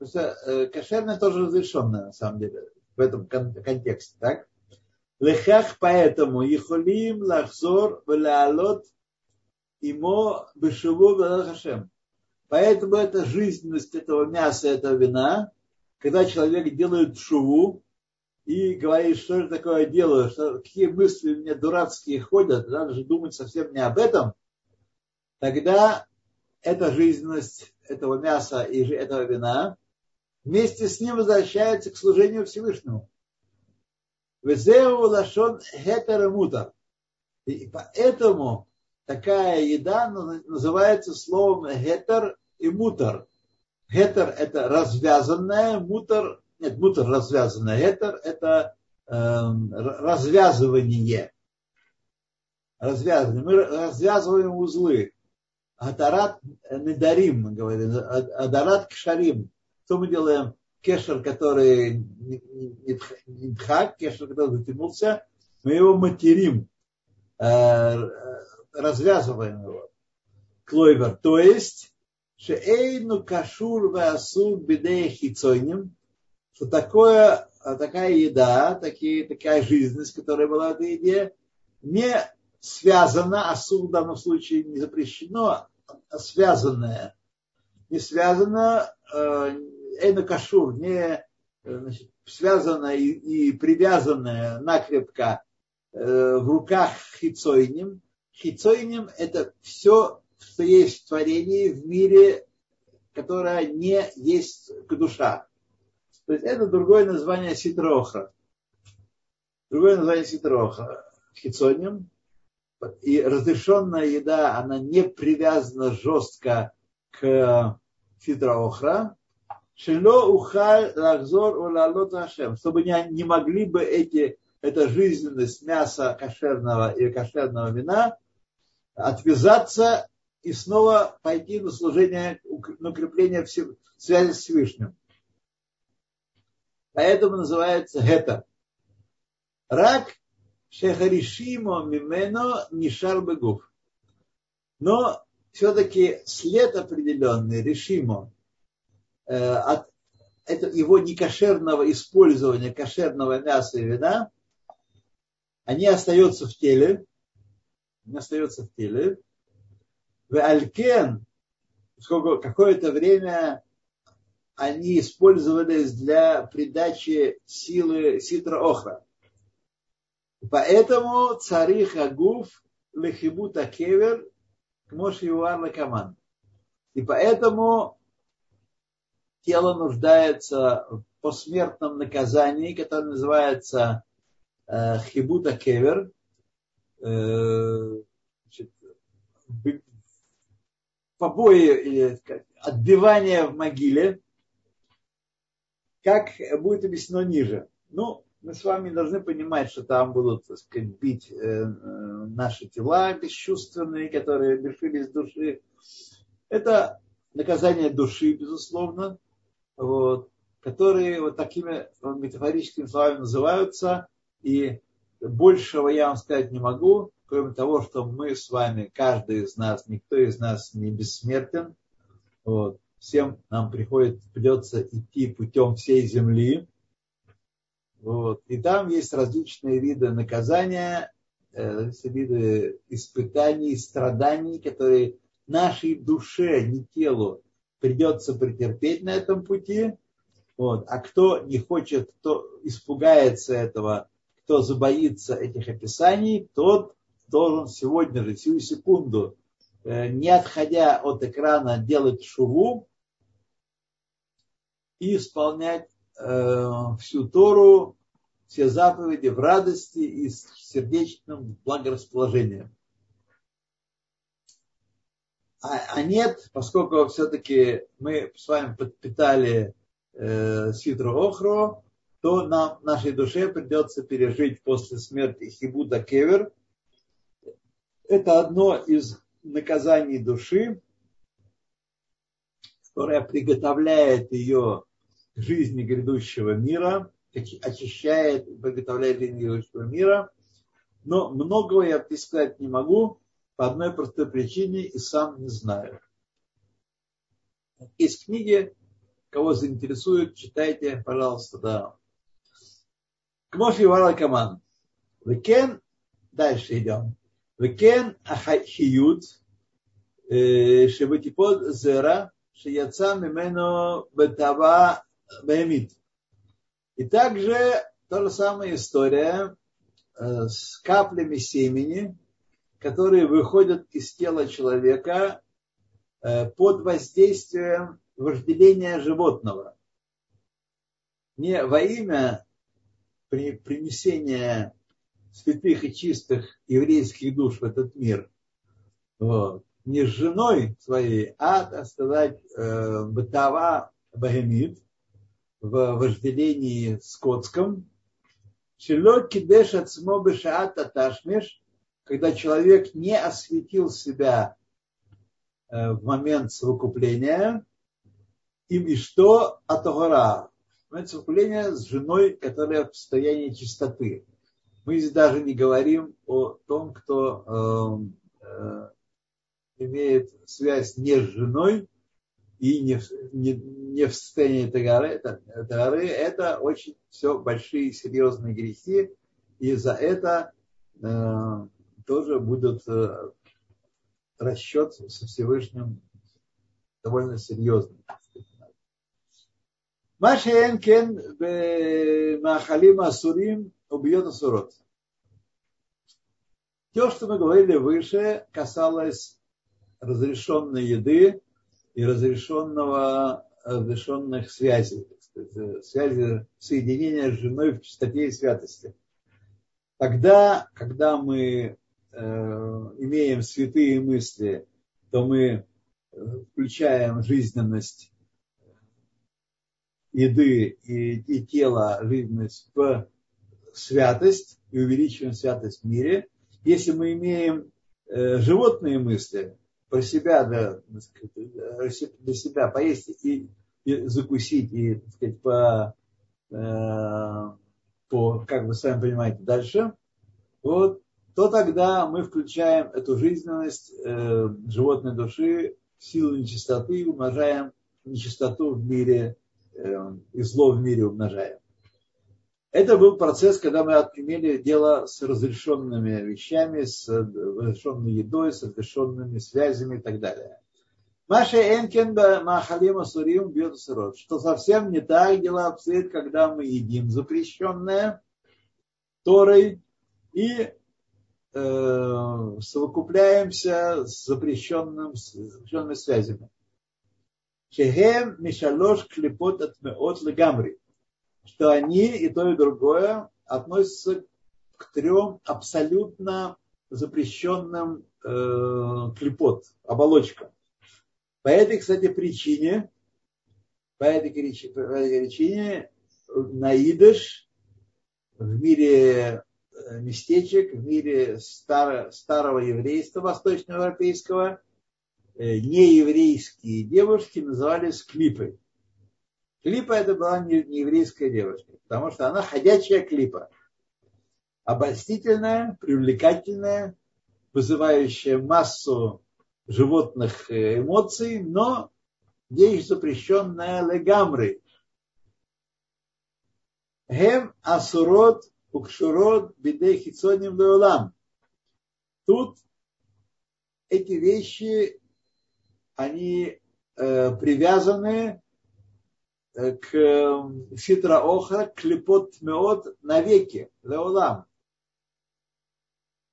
э, кошерное тоже разрешенное на самом деле в этом контексте, так? Лехах поэтому Ехолим лахзор велаалот имо бешеву Хашем. Поэтому это жизненность этого мяса, этого вина, когда человек делает шуву и говорит, что же такое делаю, что, какие мысли у меня дурацкие ходят, надо же думать совсем не об этом, тогда эта жизненность этого мяса и этого вина вместе с ним возвращается к служению Всевышнему. И поэтому такая еда называется словом гетер и мутер. Гетер – это развязанная, мутер – нет, мутер – развязанная, гетер – это э, развязывание. Развязывание. Мы развязываем узлы. Адарат недарим, мы говорим, адарат кшарим. Что мы делаем? Кешер, который не дхак, кешер, который затянулся, мы его материм э, развязываем его. Клойвер. То есть, шеэйну кашур васу бедея хицойним, что такое, такая еда, такие, такая жизненность, которая была в этой еде, не связана, а суд в данном случае не запрещено, а связанная. Не связана, э, эйна кашур, не значит, связанная и, и привязанная накрепко э, в руках хицойним, Хицойним – это все, что есть в творении, в мире, которое не есть душа. То есть это другое название ситроха. Другое название ситроха. Хицоним. И разрешенная еда, она не привязана жестко к ситроохра. Шело ухаль лахзор улалот ашем. Чтобы не, не могли бы эти, эта жизненность мяса кошерного и кошерного вина отвязаться и снова пойти на служение, на укрепление связи с Всевышним. Поэтому называется гета. Рак шехаришимо мимено нишар бегуф. Но все-таки след определенный, решимо, э, от, это его некошерного использования кошерного мяса и вина, они остаются в теле, они остаются в теле. В алькен, сколько какое-то время они использовались для придачи силы ситра охра. Поэтому царих агуф лехибута кевер кмош юар лекаман. И поэтому тело нуждается в посмертном наказании, которое называется э, хибута кевер, э, побои или отбивание в могиле, как будет объяснено ниже. Ну, мы с вами должны понимать, что там будут, так сказать, бить э, э, наши тела бесчувственные, которые лишились души. Это наказание души, безусловно, вот, которые вот такими метафорическими словами называются. И большего я вам сказать не могу, кроме того, что мы с вами, каждый из нас, никто из нас не бессмертен. Вот. Всем нам приходит, придется идти путем всей земли вот. И там есть различные виды наказания, э, виды испытаний, страданий, которые нашей душе, не телу, придется претерпеть на этом пути. Вот. А кто не хочет, кто испугается этого, кто забоится этих описаний, тот должен сегодня же, сию секунду, э, не отходя от экрана, делать шуву и исполнять э, всю Тору все заповеди в радости и с сердечным благорасположением. А, а нет, поскольку все-таки мы с вами подпитали э, Ситру Охро, то нам, нашей душе придется пережить после смерти Хибуда Кевер. Это одно из наказаний души, которое приготовляет ее к жизни грядущего мира – очищает и приготовляет энергию мира. Но многого я сказать не могу по одной простой причине и сам не знаю. Из книги, кого заинтересует, читайте, пожалуйста, да. Кмофи Вара Каман. Векен, дальше идем. Векен Ахахиют, э, Шебатипод Зера, Шияца Мимено Бетава Бемит. И также та же самая история э, с каплями семени, которые выходят из тела человека э, под воздействием вожделения животного. Не во имя принесения святых и чистых еврейских душ в этот мир, вот, не с женой своей, а, так сказать, э, бытова богемит, в вожделении скотском, когда человек не осветил себя э, в момент совокупления, им и что? Атогора, момент совокупления с женой, которая в состоянии чистоты. Мы здесь даже не говорим о том, кто э, э, имеет связь не с женой и не, не, не в состоянии тагары, тагары, это очень все большие серьезные грехи, и за это э, тоже будет э, расчет со Всевышним довольно серьезный. Машен кен махалим асурим убьет асурот. То, что мы говорили выше, касалось разрешенной еды и разрешенного разрешенных связей, сказать, связи соединения с женой в чистоте и святости. Тогда, когда мы э, имеем святые мысли, то мы э, включаем жизненность еды и, и тела, жизненность в святость и увеличиваем святость в мире. Если мы имеем э, животные мысли, про себя, да, для себя поесть и, и закусить, и, так сказать, по, э, по, как вы сами понимаете, дальше, вот, то тогда мы включаем эту жизненность э, животной души, силу нечистоты, умножаем нечистоту в мире э, и зло в мире умножаем. Это был процесс, когда мы имели дело с разрешенными вещами, с разрешенной едой, с разрешенными связями и так далее. Маша Энкен Махалима Сурим бьет сырот. Что совсем не так дела обстоят, когда мы едим запрещенное Торой и э, совокупляемся с запрещенным, с запрещенными связями. Шехем Мишалош Клепот от Меот Легамри. Что они и то, и другое относятся к трем абсолютно запрещенным э, клепот, оболочкам. По этой, кстати, причине, по этой, по этой причине на идыш в мире э, местечек, в мире старо, старого еврейства восточноевропейского, э, нееврейские девушки назывались клипой. Клипа это была не, не еврейская девушка, потому что она ходячая клипа. Обольстительная, привлекательная, вызывающая массу животных э, эмоций, но вещь запрещенная легамры. Хем асурот укшурот бидей хитсоним леолам. Тут эти вещи, они э, привязаны к э, ситра охра, клепот меот навеки, леолам.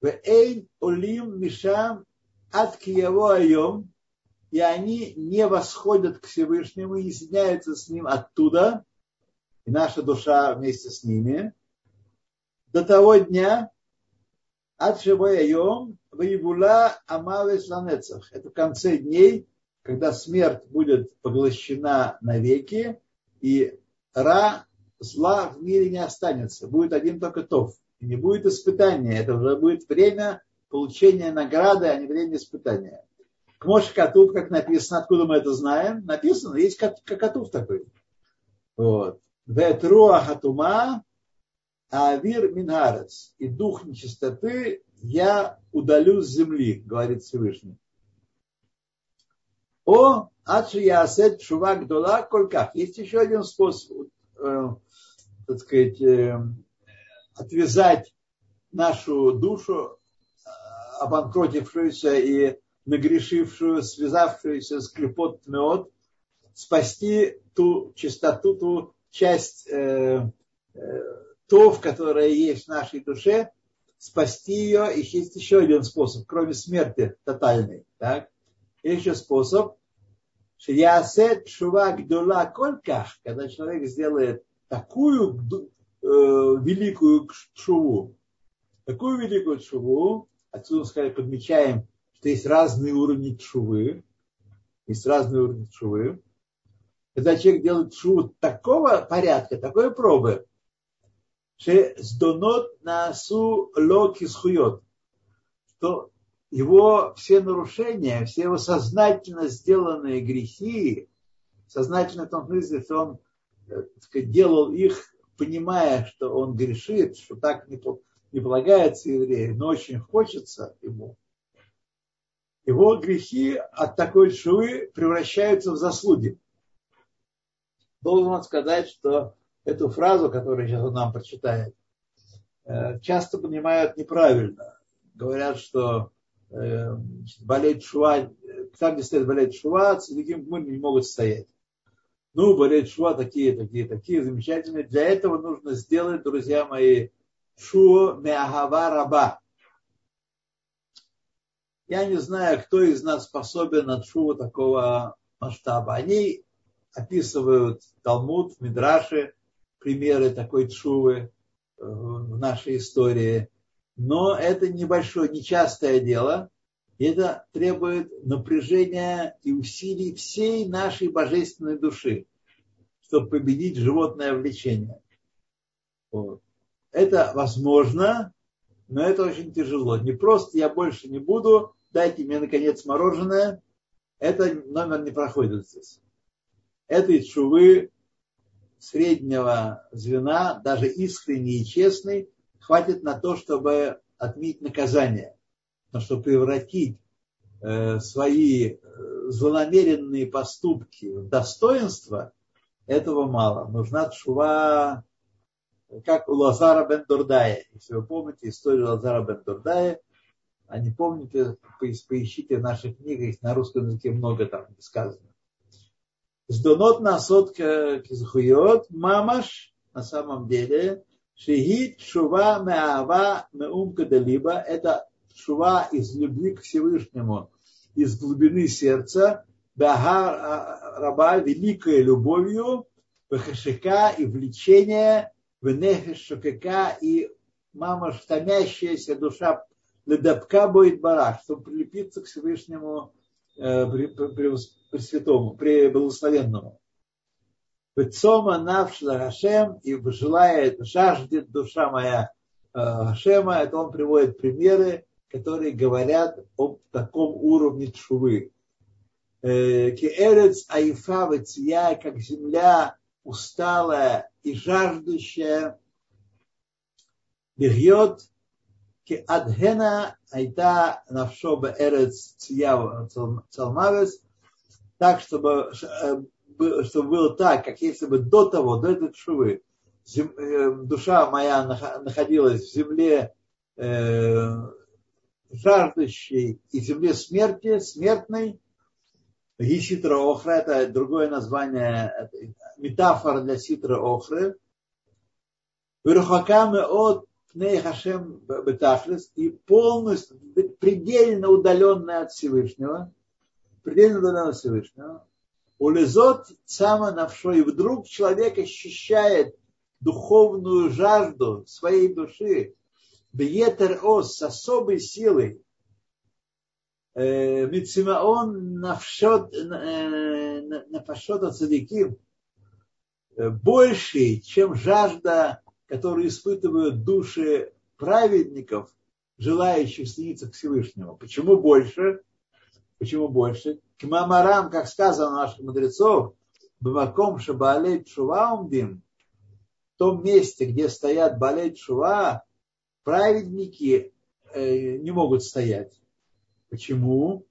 Вейн олим мишам от его айом, и они не восходят к Всевышнему и соединяются с ним оттуда, и наша душа вместе с ними, до того дня, от Шивояйом, Ваибула Амавес Ланецах. Это в конце дней, когда смерть будет поглощена навеки, и Ра, зла в мире не останется. Будет один только Тов. И не будет испытания. Это уже будет время получения награды, а не время испытания. К Моше Катув, как написано, откуда мы это знаем, написано, есть Катув такой. Вот. Ветруа хатума авир минарец. И дух нечистоты я удалю с земли, говорит Всевышний. О, адши ясет шувак дола кольках. Есть еще один способ, э, так сказать, э, отвязать нашу душу обанкротившуюся и нагрешившую, связавшуюся с клепот мед, спасти ту чистоту, ту часть э, э, тов, которая есть в нашей душе, спасти ее. И есть еще один способ, кроме смерти тотальной. Так? Есть еще способ, Шиясет шувак дула кольках, когда человек сделает такую э, великую шуву, такую великую шуву, Отсюда, сказали, подмечаем, что есть разные уровни чувы. Есть разные уровни чувы. Когда человек делает чуву такого порядка, такой пробы, что сдонот насу локи схует, что его все нарушения, все его сознательно сделанные грехи, сознательно в том смысле, что он э, сказать, делал их, понимая, что он грешит, что так не, не полагается еврею, но очень хочется ему, его грехи от такой шувы превращаются в заслуги. Должен вам сказать, что эту фразу, которую сейчас он нам прочитает, э, часто понимают неправильно. Говорят, что э, болеть шува, там, где стоит болеть шува, цадиким мы не могут стоять. Ну, болеть шува такие, такие, такие, замечательные. Для этого нужно сделать, друзья мои, Шуо Меахава Раба. Я не знаю, кто из нас способен на шуву такого масштаба. Они описывают Талмуд, Мидраши, примеры такой чувы э, в нашей истории. Но это небольшое, нечастое дело. Это требует напряжения и усилий всей нашей божественной души, чтобы победить животное влечение. Вот. Это возможно, но это очень тяжело. Не просто я больше не буду, дайте мне, наконец, мороженое. Это номер не проходит здесь. Этой чувы среднего звена, даже искренний и честный, хватит на то, чтобы отменить наказание. Но чтобы превратить э, свои э, злонамеренные поступки в достоинство, этого мало. Нужна шува, как у Лазара бен Дурдая. Если вы помните историю Лазара бен Дурдая, а не помните, поищите в наших книгах, на русском языке много там сказано. Сдонот насот кизхуйот, мамаш, на самом деле, шигит шува меава меум кадалиба, это шува из любви к Всевышнему, из глубины сердца, Бага раба великой любовью, Бахашика и влечение, Венефешукака и мама томящаяся душа Ледапка будет барах, чтобы прилепиться к Всевышнему э, при, при, при святому, при благословенному. Бецома навшла Хашем и желает, жаждет душа моя э, Хашема, это он приводит примеры, которые говорят о таком уровне чувы. Э, Кеэрец Аифа Ватия, как земля усталая и жаждущая, бегет ки адхена айта навшо эрец ция цалмавес, так, чтобы, э, чтобы было так, как если бы до того, до этой шувы, э, душа моя находилась в земле жаждущей и земле смерти, смертной, Гиситра Охра, это другое название, метафора для ситра Охры. Верхакамы от Пней Хашем Бетахлес и полностью, предельно удаленная от Всевышнего, предельно удаленная от Всевышнего, улезот сама навшо, и вдруг человек ощущает духовную жажду своей души, бьетер ос, с особой силой, Мицимаон навшот, нафашот ацадиким больше, чем жажда, которую испытывают души праведников, желающих сниться к Всевышнему. Почему больше? Почему больше? К мамарам, как сказано наших мудрецов, Бамаком Шабалей Чуваумдим, в том месте, где стоят Балей Чува, праведники э, не могут стоять. Почему?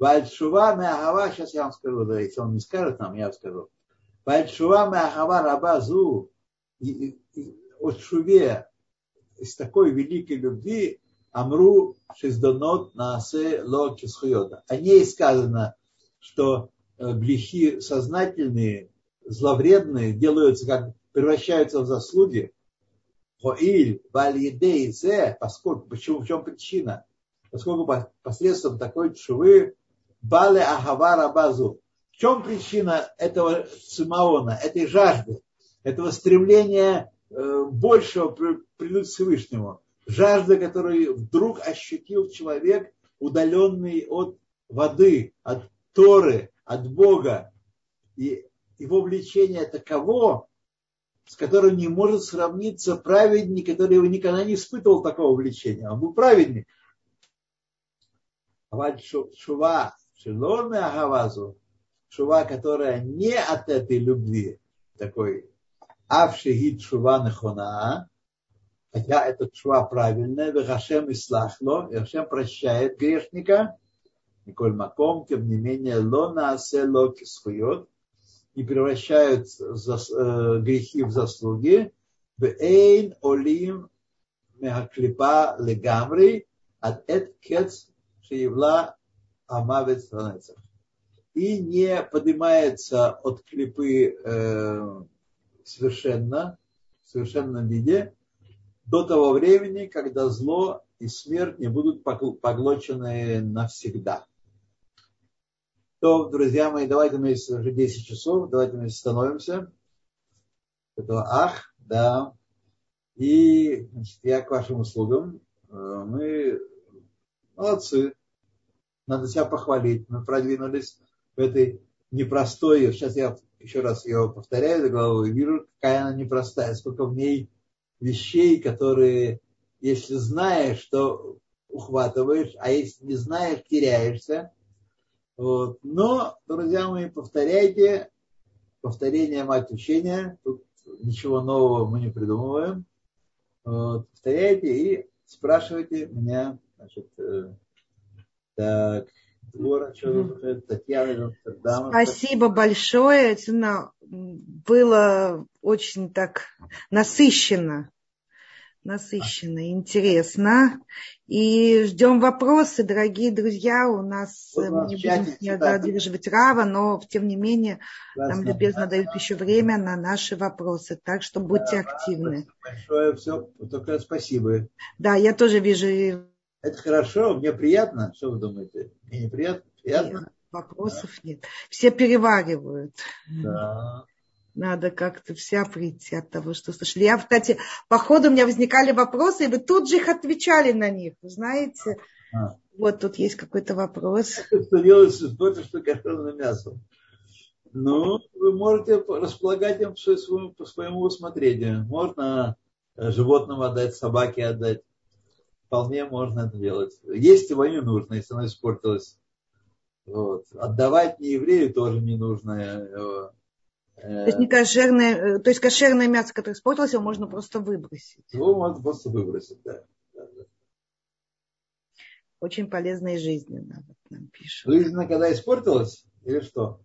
Вальшува Меахава, сейчас я вам скажу, да, если он не скажет нам, я скажу. Вальшува Меахава Рабазу, от Шуве из такой великой любви Амру Шиздонот Наасе Ло Кисхуйода. О ней сказано, что э, грехи сознательные, зловредные делаются как превращаются в заслуги. Хоиль, Вальедей, поскольку, почему, в чем причина? поскольку посредством такой чувы Бале Ахавара Базу. В чем причина этого цимаона, этой жажды, этого стремления э, большего придут к Всевышнему? Жажда, которую вдруг ощутил человек, удаленный от воды, от Торы, от Бога. И его влечение таково, с которым не может сравниться праведник, который никогда не испытывал такого влечения. Он был праведник. Шува шилорная агавазу, шува, которая не от этой любви, такой авшигит шува нахона, хотя это шува правильная, вехашем ислахло, и Хашем прощает грешника, Николь Маком, тем не менее, ло наасе ло кисхуйот, и превращают э, грехи в заслуги, в эйн олим мегаклипа легамри, от эт кец Шиевла Амавец. И не поднимается от клипы э, совершенно, в совершенном виде, до того времени, когда зло и смерть не будут поглощены навсегда. То, друзья мои, давайте мы уже 10 часов, давайте мы становимся. Это ах, да. И значит, я к вашим услугам. Э, мы молодцы надо себя похвалить. Мы продвинулись в этой непростой, сейчас я еще раз ее повторяю за головой, вижу, какая она непростая, сколько в ней вещей, которые, если знаешь, то ухватываешь, а если не знаешь, теряешься. Вот. Но, друзья мои, повторяйте, повторение мать учения, тут ничего нового мы не придумываем. Вот. Повторяйте и спрашивайте меня, значит, э, так, двора, Татьяна Спасибо большое. Было очень так насыщенно насыщенно, интересно. И ждем вопросы, дорогие друзья. У нас вот мы не будем задерживать Рава, но тем не менее да, нам любезно да, дают еще время на наши вопросы. Так что будьте да, активны. Большое все, только спасибо. Да, я тоже вижу. Это хорошо, мне приятно. Что вы думаете? Мне неприятно? Приятно? Нет, вопросов да. нет. Все переваривают. Да. Надо как-то вся прийти от того, что слышали. Я, кстати, по ходу у меня возникали вопросы, и вы тут же их отвечали на них, вы знаете. А. Вот тут есть какой-то вопрос. Что делать с то, что кошерным мясом? Ну, вы можете располагать им по своему, по своему усмотрению. Можно животным отдать, собаке отдать. Вполне можно это делать. Есть его не нужно, если оно испортилось. Вот. Отдавать не еврею тоже не нужно. Э, то есть, не кошерное, э, то есть кошерное мясо, которое испортилось, его можно просто выбросить. Его можно просто выбросить, да. Очень полезно и жизненно, вот нам пишут. Жизненно, когда испортилось, или что?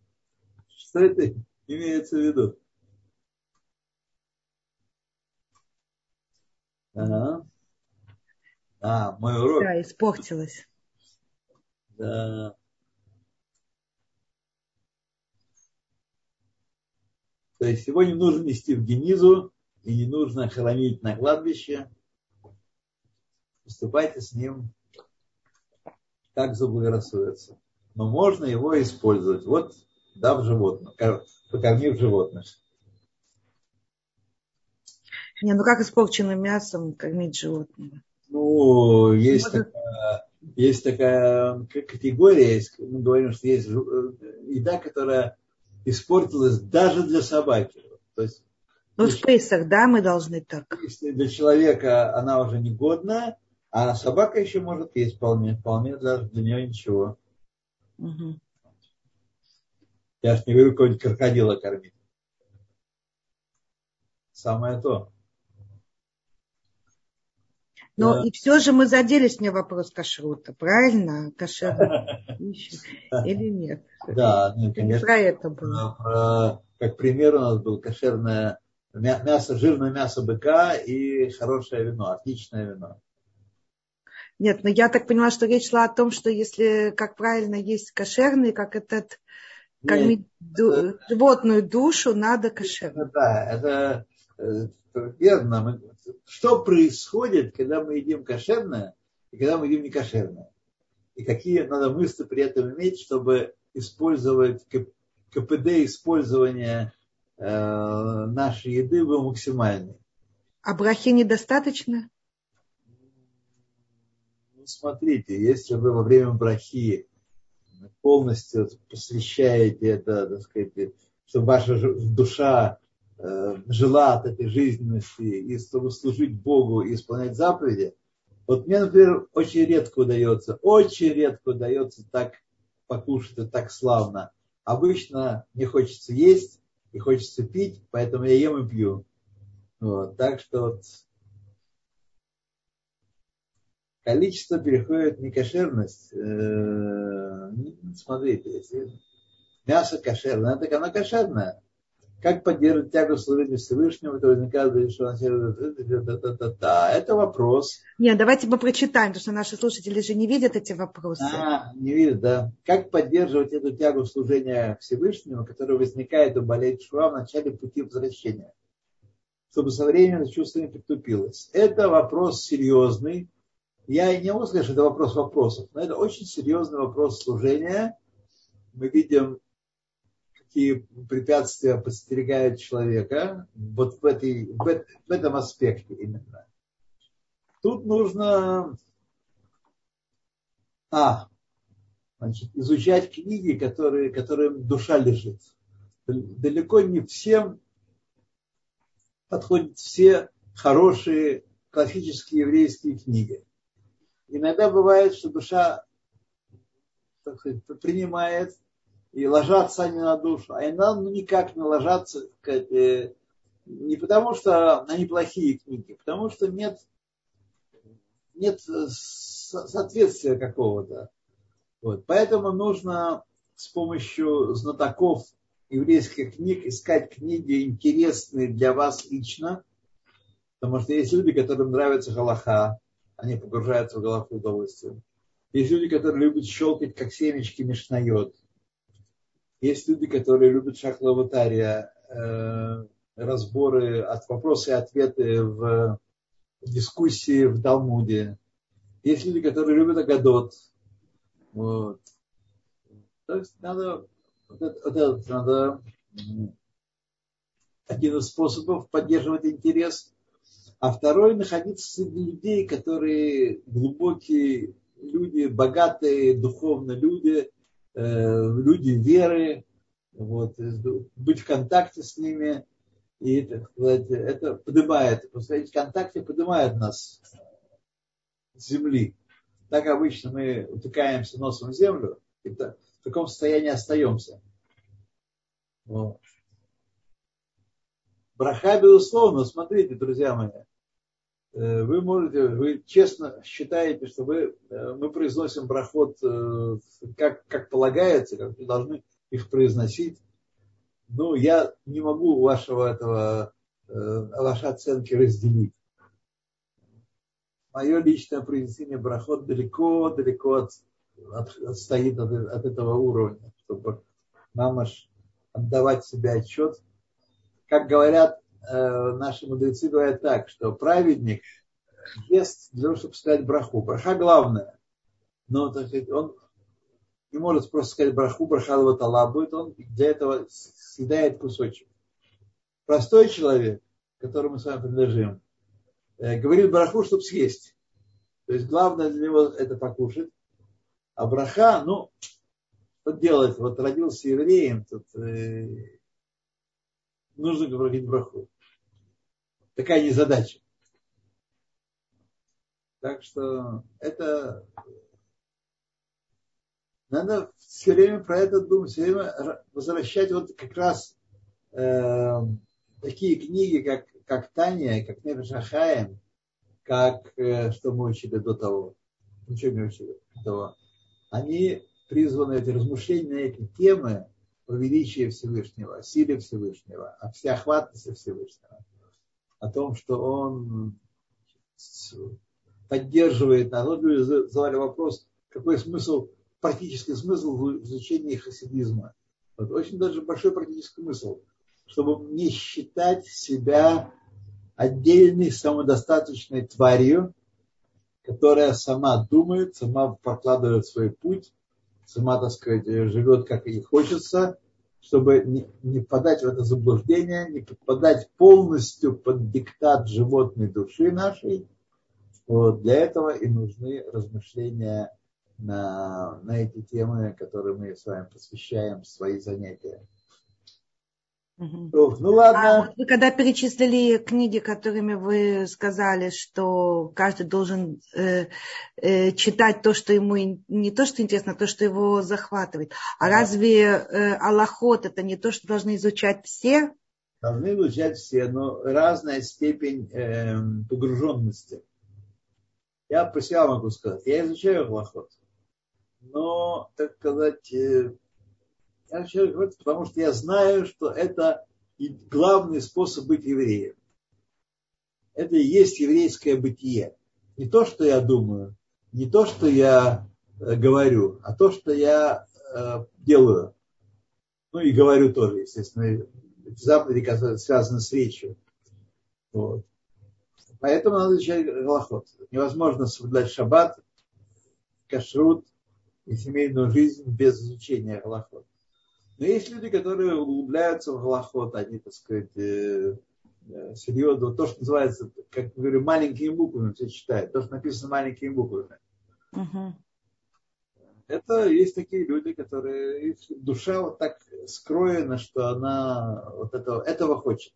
Что это имеется в виду? Ага. А, мой урок. Да, испортилось. Да. То есть его не нужно нести в Генизу и не нужно хранить на кладбище. Поступайте с ним как заблагорассудится. Но можно его использовать. Вот дав животных, покормив животных. Не, ну как испорченным мясом кормить животного? Ну, есть, Может... такая, есть такая категория, мы говорим, что есть еда, которая испортилась даже для собаки. То есть, ну, в Пейсах, да, мы должны так. Если для человека она уже негодна, а собака еще может есть вполне, вполне даже для нее ничего. Угу. Я же не говорю, какого-нибудь крокодила кормить. Самое то. Но да. и все же мы заделись мне вопрос кашрута, правильно? Кашер или нет? Да, ну, конечно. Про это было. Про, как пример у нас был кошерное мясо, жирное мясо быка и хорошее вино, отличное вино. Нет, но я так поняла, что речь шла о том, что если, как правильно, есть кошерный, как этот кормить ду, это, животную душу, надо кошерно. Да, это э, верно. Что происходит, когда мы едим кошерное и когда мы едим некошерное? И какие надо мысли при этом иметь, чтобы использовать КПД использования э, нашей еды был максимальный. А брахи недостаточно? Ну, смотрите, если вы во время брахи полностью посвящаете это, так сказать, чтобы ваша душа жила от этой жизненности и служить Богу и исполнять заповеди, вот мне, например, очень редко удается, очень редко удается так покушать и так славно. Обычно мне хочется есть и хочется пить, поэтому я ем и пью. Вот, так что вот количество переходит в некошерность. Э, смотрите, если мясо кошерное, так оно кошерное. Как поддерживать тягу служения Всевышнему, это возникает, что он Это вопрос. Нет, давайте мы прочитаем, потому что наши слушатели же не видят эти вопросы. А, не видят, да. Как поддерживать эту тягу служения Всевышнему, которая возникает у болеет шва в начале пути возвращения, чтобы со временем чувство не притупилось. Это вопрос серьезный. Я не могу сказать, что это вопрос вопросов, но это очень серьезный вопрос служения. Мы видим какие препятствия подстерегают человека, вот в, этой, в, в этом аспекте именно. Тут нужно а, значит, изучать книги, которые, которым душа лежит. Далеко не всем подходят все хорошие классические еврейские книги. Иногда бывает, что душа так сказать, принимает и ложатся они на душу, а иногда ну, никак не ложатся, э, не потому что они плохие книги, потому что нет, нет соответствия какого-то. Вот. Поэтому нужно с помощью знатоков еврейских книг искать книги интересные для вас лично, потому что есть люди, которым нравится Галаха, они погружаются в Галаху удовольствием. Есть люди, которые любят щелкать, как семечки мишнает. Есть люди, которые любят шахлаватария, э, разборы, от вопросы и ответы в дискуссии в Талмуде. Есть люди, которые любят Агадот. Вот. То есть надо, вот это, вот это надо один из способов поддерживать интерес. А второй находиться среди людей, которые глубокие люди, богатые духовно люди, люди веры, вот, быть в контакте с ними, и это, это поднимает, постоянно в контакте поднимает нас с земли. Так обычно мы утыкаемся носом в землю, и в таком состоянии остаемся. Вот. Браха, безусловно, смотрите, друзья мои, Э, вы можете, вы честно считаете, что вы, э, мы произносим брахот э, как, как полагается, как вы должны их произносить. Ну, я не могу вашего этого, ваши оценки разделить. Мое личное произнесение брахот далеко, далеко от, от, отстоит от, от этого уровня, чтобы нам отдавать себе отчет. Как говорят Э, наши мудрецы говорят так, что праведник ест для того, чтобы сказать браху. Браха главная. Но так сказать, он не может просто сказать браху, браха лаватала будет, он для этого съедает кусочек. Простой человек, которому мы с вами принадлежим, э, говорит браху, чтобы съесть. То есть главное для него это покушать. А браха, ну, что делать? Вот родился евреем, тут э, нужно говорить браху такая незадача. Так что это надо все время про это думать, все время возвращать вот как раз э, такие книги, как, как Таня, как Нефешахаем, как э, что мы учили до того, ничего не учили до того. Они призваны, эти размышления на эти темы, о величии Всевышнего, о силе Всевышнего, о всеохватности Всевышнего о том, что он поддерживает народ. Люди задали вопрос, какой смысл, практический смысл в изучении хасидизма. Вот очень даже большой практический смысл, чтобы не считать себя отдельной самодостаточной тварью, которая сама думает, сама прокладывает свой путь, сама, так сказать, живет как ей хочется, чтобы не, не впадать в это заблуждение, не подпадать полностью под диктат животной души нашей. Вот, для этого и нужны размышления на, на эти темы, которые мы с вами посвящаем свои занятия. Угу. Ну ладно. А вы когда перечислили книги, которыми вы сказали, что каждый должен э, э, читать то, что ему не то, что интересно, а то, что его захватывает. А да. разве э, Аллахот это не то, что должны изучать все? Должны изучать все, но разная степень э, погруженности. Я про себя могу сказать. Я изучаю Аллахот. Но, так сказать, э, я человек говорю, потому что я знаю, что это главный способ быть евреем. Это и есть еврейское бытие. Не то, что я думаю, не то, что я э, говорю, а то, что я э, делаю. Ну и говорю тоже, естественно. Заповеди, которые связаны с речью. Вот. Поэтому надо изучать Галахот. Невозможно соблюдать шаббат, кашрут и семейную жизнь без изучения Галахот. Но есть люди, которые углубляются в голоход, они, так сказать, э, э, серьезно, то, что называется, как говорю, маленькими буквами все читают, то, что написано маленькими буквами. Угу. Это есть такие люди, которые, их душа вот так скроена, что она вот этого, этого хочет.